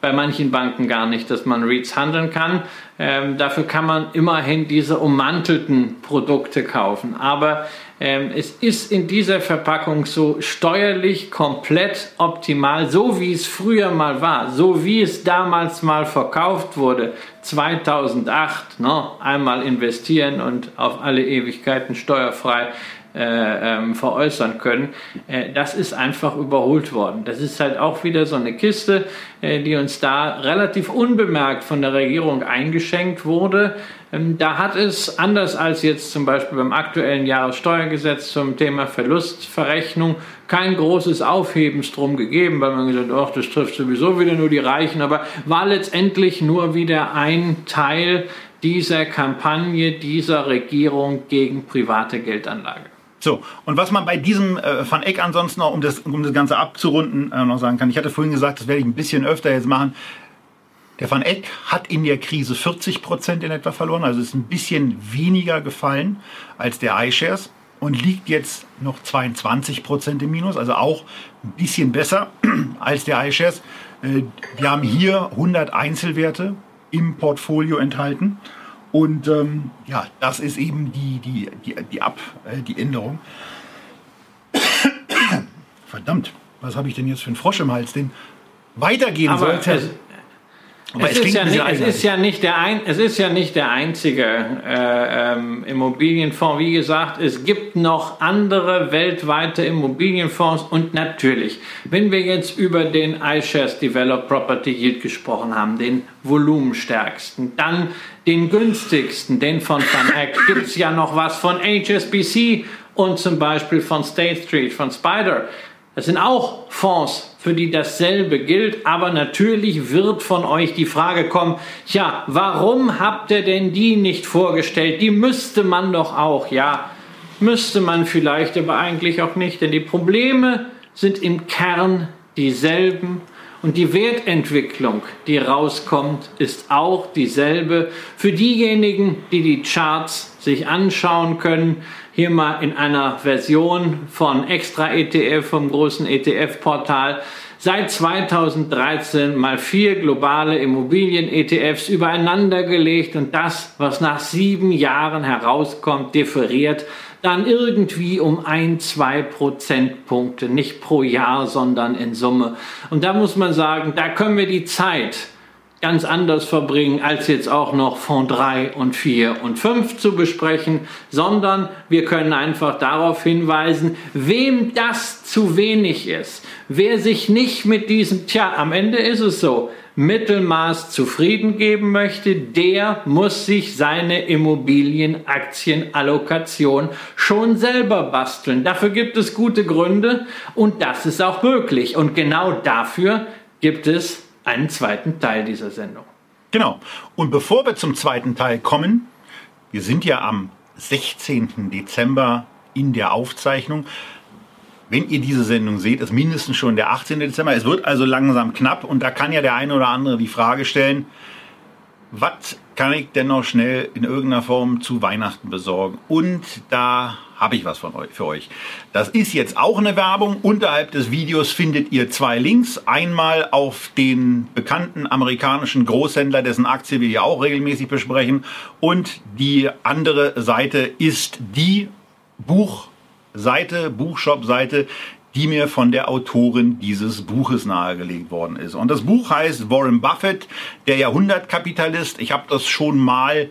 bei manchen Banken gar nicht, dass man REITs handeln kann. Ähm, dafür kann man immerhin diese ummantelten Produkte kaufen. Aber ähm, es ist in dieser Verpackung so steuerlich komplett optimal, so wie es früher mal war, so wie es damals mal verkauft wurde, 2008, ne? einmal investieren und auf alle Ewigkeiten steuerfrei äh, ähm, veräußern können. Äh, das ist einfach überholt worden. Das ist halt auch wieder so eine Kiste, äh, die uns da relativ unbemerkt von der Regierung eingeschenkt wurde. Ähm, da hat es, anders als jetzt zum Beispiel beim aktuellen Jahressteuergesetz zum Thema Verlustverrechnung, kein großes Aufhebens drum gegeben, weil man gesagt hat, das trifft sowieso wieder nur die Reichen, aber war letztendlich nur wieder ein Teil dieser Kampagne dieser Regierung gegen private Geldanlage. So, und was man bei diesem äh, Van Eck ansonsten noch, um das, um das Ganze abzurunden, äh, noch sagen kann, ich hatte vorhin gesagt, das werde ich ein bisschen öfter jetzt machen. Der Van Eck hat in der Krise 40 Prozent in etwa verloren, also ist ein bisschen weniger gefallen als der iShares und liegt jetzt noch 22 Prozent im Minus, also auch ein bisschen besser als der iShares. Äh, wir haben hier 100 Einzelwerte im Portfolio enthalten und ähm, ja, das ist eben die, die, die, die, Ab, äh, die Änderung. Verdammt, was habe ich denn jetzt für einen Frosch im Hals, den weitergehen Aber sollte? Es, aber es, es, ist ja nicht, es, ist ja nicht, der ein, es ist ja nicht der einzige äh, ähm, Immobilienfonds. Wie gesagt, es gibt noch andere weltweite Immobilienfonds und natürlich, wenn wir jetzt über den iShares Developed Property Yield gesprochen haben, den volumenstärksten, dann den günstigsten, den von Van Eck, gibt es ja noch was von HSBC und zum Beispiel von State Street, von Spider. Das sind auch Fonds, für die dasselbe gilt, aber natürlich wird von euch die Frage kommen, ja, warum habt ihr denn die nicht vorgestellt? Die müsste man doch auch, ja, müsste man vielleicht, aber eigentlich auch nicht, denn die Probleme sind im Kern dieselben und die Wertentwicklung, die rauskommt, ist auch dieselbe für diejenigen, die die Charts sich anschauen können hier mal in einer Version von Extra ETF vom großen ETF-Portal. Seit 2013 mal vier globale Immobilien-ETFs übereinander gelegt und das, was nach sieben Jahren herauskommt, differiert dann irgendwie um ein, zwei Prozentpunkte, nicht pro Jahr, sondern in Summe. Und da muss man sagen, da können wir die Zeit ganz anders verbringen, als jetzt auch noch Fonds 3 und 4 und 5 zu besprechen, sondern wir können einfach darauf hinweisen, wem das zu wenig ist, wer sich nicht mit diesem, tja, am Ende ist es so, Mittelmaß zufrieden geben möchte, der muss sich seine Immobilienaktienallokation schon selber basteln. Dafür gibt es gute Gründe und das ist auch möglich. Und genau dafür gibt es einen zweiten Teil dieser Sendung. Genau. Und bevor wir zum zweiten Teil kommen, wir sind ja am 16. Dezember in der Aufzeichnung. Wenn ihr diese Sendung seht, ist mindestens schon der 18. Dezember. Es wird also langsam knapp und da kann ja der eine oder andere die Frage stellen, was kann ich denn noch schnell in irgendeiner Form zu Weihnachten besorgen? Und da habe ich was von euch, für euch. Das ist jetzt auch eine Werbung. Unterhalb des Videos findet ihr zwei Links. Einmal auf den bekannten amerikanischen Großhändler, dessen Aktie wir ja auch regelmäßig besprechen. Und die andere Seite ist die Buchseite, Buchshop-Seite, die mir von der Autorin dieses Buches nahegelegt worden ist. Und das Buch heißt Warren Buffett, der Jahrhundertkapitalist. Ich habe das schon mal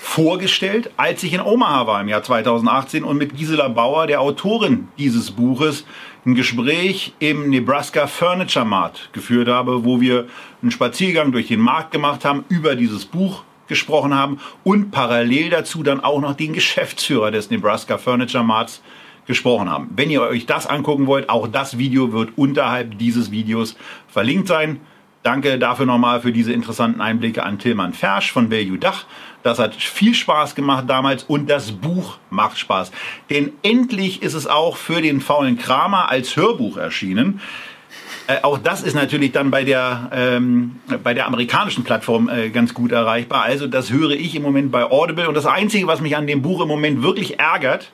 vorgestellt, als ich in Omaha war im Jahr 2018 und mit Gisela Bauer, der Autorin dieses Buches, ein Gespräch im Nebraska Furniture Mart geführt habe, wo wir einen Spaziergang durch den Markt gemacht haben, über dieses Buch gesprochen haben und parallel dazu dann auch noch den Geschäftsführer des Nebraska Furniture Marts gesprochen haben. Wenn ihr euch das angucken wollt, auch das Video wird unterhalb dieses Videos verlinkt sein. Danke dafür nochmal für diese interessanten Einblicke an Tilman Fersch von Value Dach. Das hat viel Spaß gemacht damals und das Buch macht Spaß. Denn endlich ist es auch für den faulen Kramer als Hörbuch erschienen. Äh, auch das ist natürlich dann bei der, ähm, bei der amerikanischen Plattform äh, ganz gut erreichbar. Also das höre ich im Moment bei Audible. Und das Einzige, was mich an dem Buch im Moment wirklich ärgert,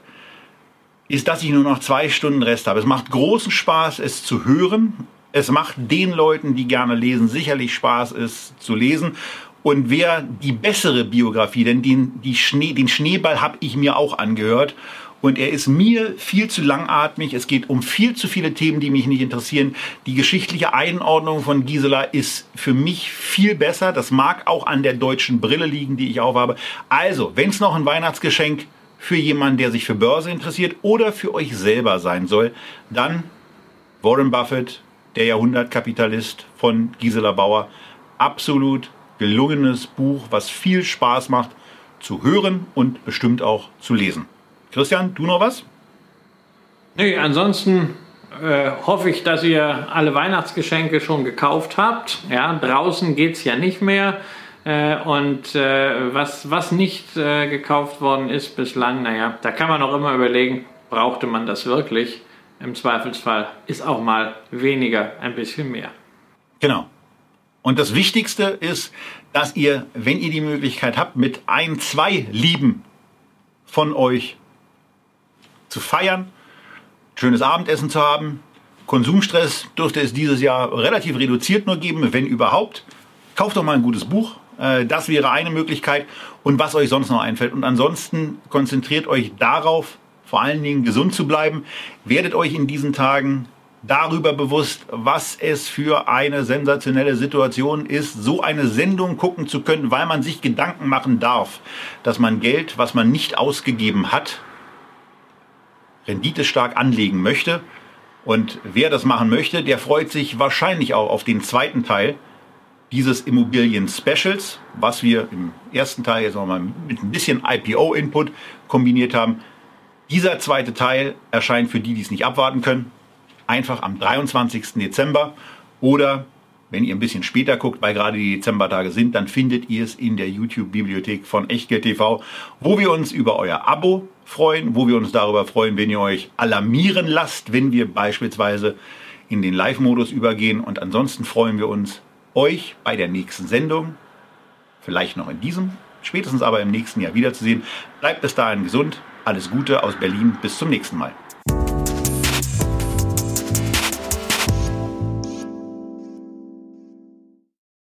ist, dass ich nur noch zwei Stunden Rest habe. Es macht großen Spaß, es zu hören. Es macht den Leuten, die gerne lesen, sicherlich Spaß, es zu lesen. Und wer die bessere Biografie, denn den, die Schnee, den Schneeball habe ich mir auch angehört. Und er ist mir viel zu langatmig. Es geht um viel zu viele Themen, die mich nicht interessieren. Die geschichtliche Einordnung von Gisela ist für mich viel besser. Das mag auch an der deutschen Brille liegen, die ich aufhabe. Also, wenn es noch ein Weihnachtsgeschenk für jemanden, der sich für Börse interessiert oder für euch selber sein soll, dann Warren Buffett, der Jahrhundertkapitalist von Gisela Bauer. Absolut gelungenes Buch, was viel Spaß macht zu hören und bestimmt auch zu lesen. Christian, du noch was? Nee, ansonsten äh, hoffe ich, dass ihr alle Weihnachtsgeschenke schon gekauft habt. Ja, draußen geht es ja nicht mehr. Äh, und äh, was, was nicht äh, gekauft worden ist bislang, naja, da kann man auch immer überlegen, brauchte man das wirklich? Im Zweifelsfall ist auch mal weniger ein bisschen mehr. Genau. Und das Wichtigste ist, dass ihr, wenn ihr die Möglichkeit habt, mit ein, zwei Lieben von euch zu feiern, schönes Abendessen zu haben. Konsumstress dürfte es dieses Jahr relativ reduziert nur geben, wenn überhaupt. Kauft doch mal ein gutes Buch, das wäre eine Möglichkeit und was euch sonst noch einfällt. Und ansonsten konzentriert euch darauf, vor allen Dingen gesund zu bleiben. Werdet euch in diesen Tagen darüber bewusst, was es für eine sensationelle Situation ist, so eine Sendung gucken zu können, weil man sich Gedanken machen darf, dass man Geld, was man nicht ausgegeben hat, renditestark anlegen möchte. Und wer das machen möchte, der freut sich wahrscheinlich auch auf den zweiten Teil, dieses Immobilien-Specials, was wir im ersten Teil jetzt nochmal mit ein bisschen IPO-Input kombiniert haben. Dieser zweite Teil erscheint für die, die es nicht abwarten können, einfach am 23. Dezember oder wenn ihr ein bisschen später guckt, weil gerade die Dezembertage sind, dann findet ihr es in der YouTube-Bibliothek von Echtgeld TV, wo wir uns über euer Abo freuen, wo wir uns darüber freuen, wenn ihr euch alarmieren lasst, wenn wir beispielsweise in den Live-Modus übergehen. Und ansonsten freuen wir uns, euch bei der nächsten Sendung, vielleicht noch in diesem, spätestens aber im nächsten Jahr wiederzusehen. Bleibt bis dahin gesund. Alles Gute aus Berlin. Bis zum nächsten Mal.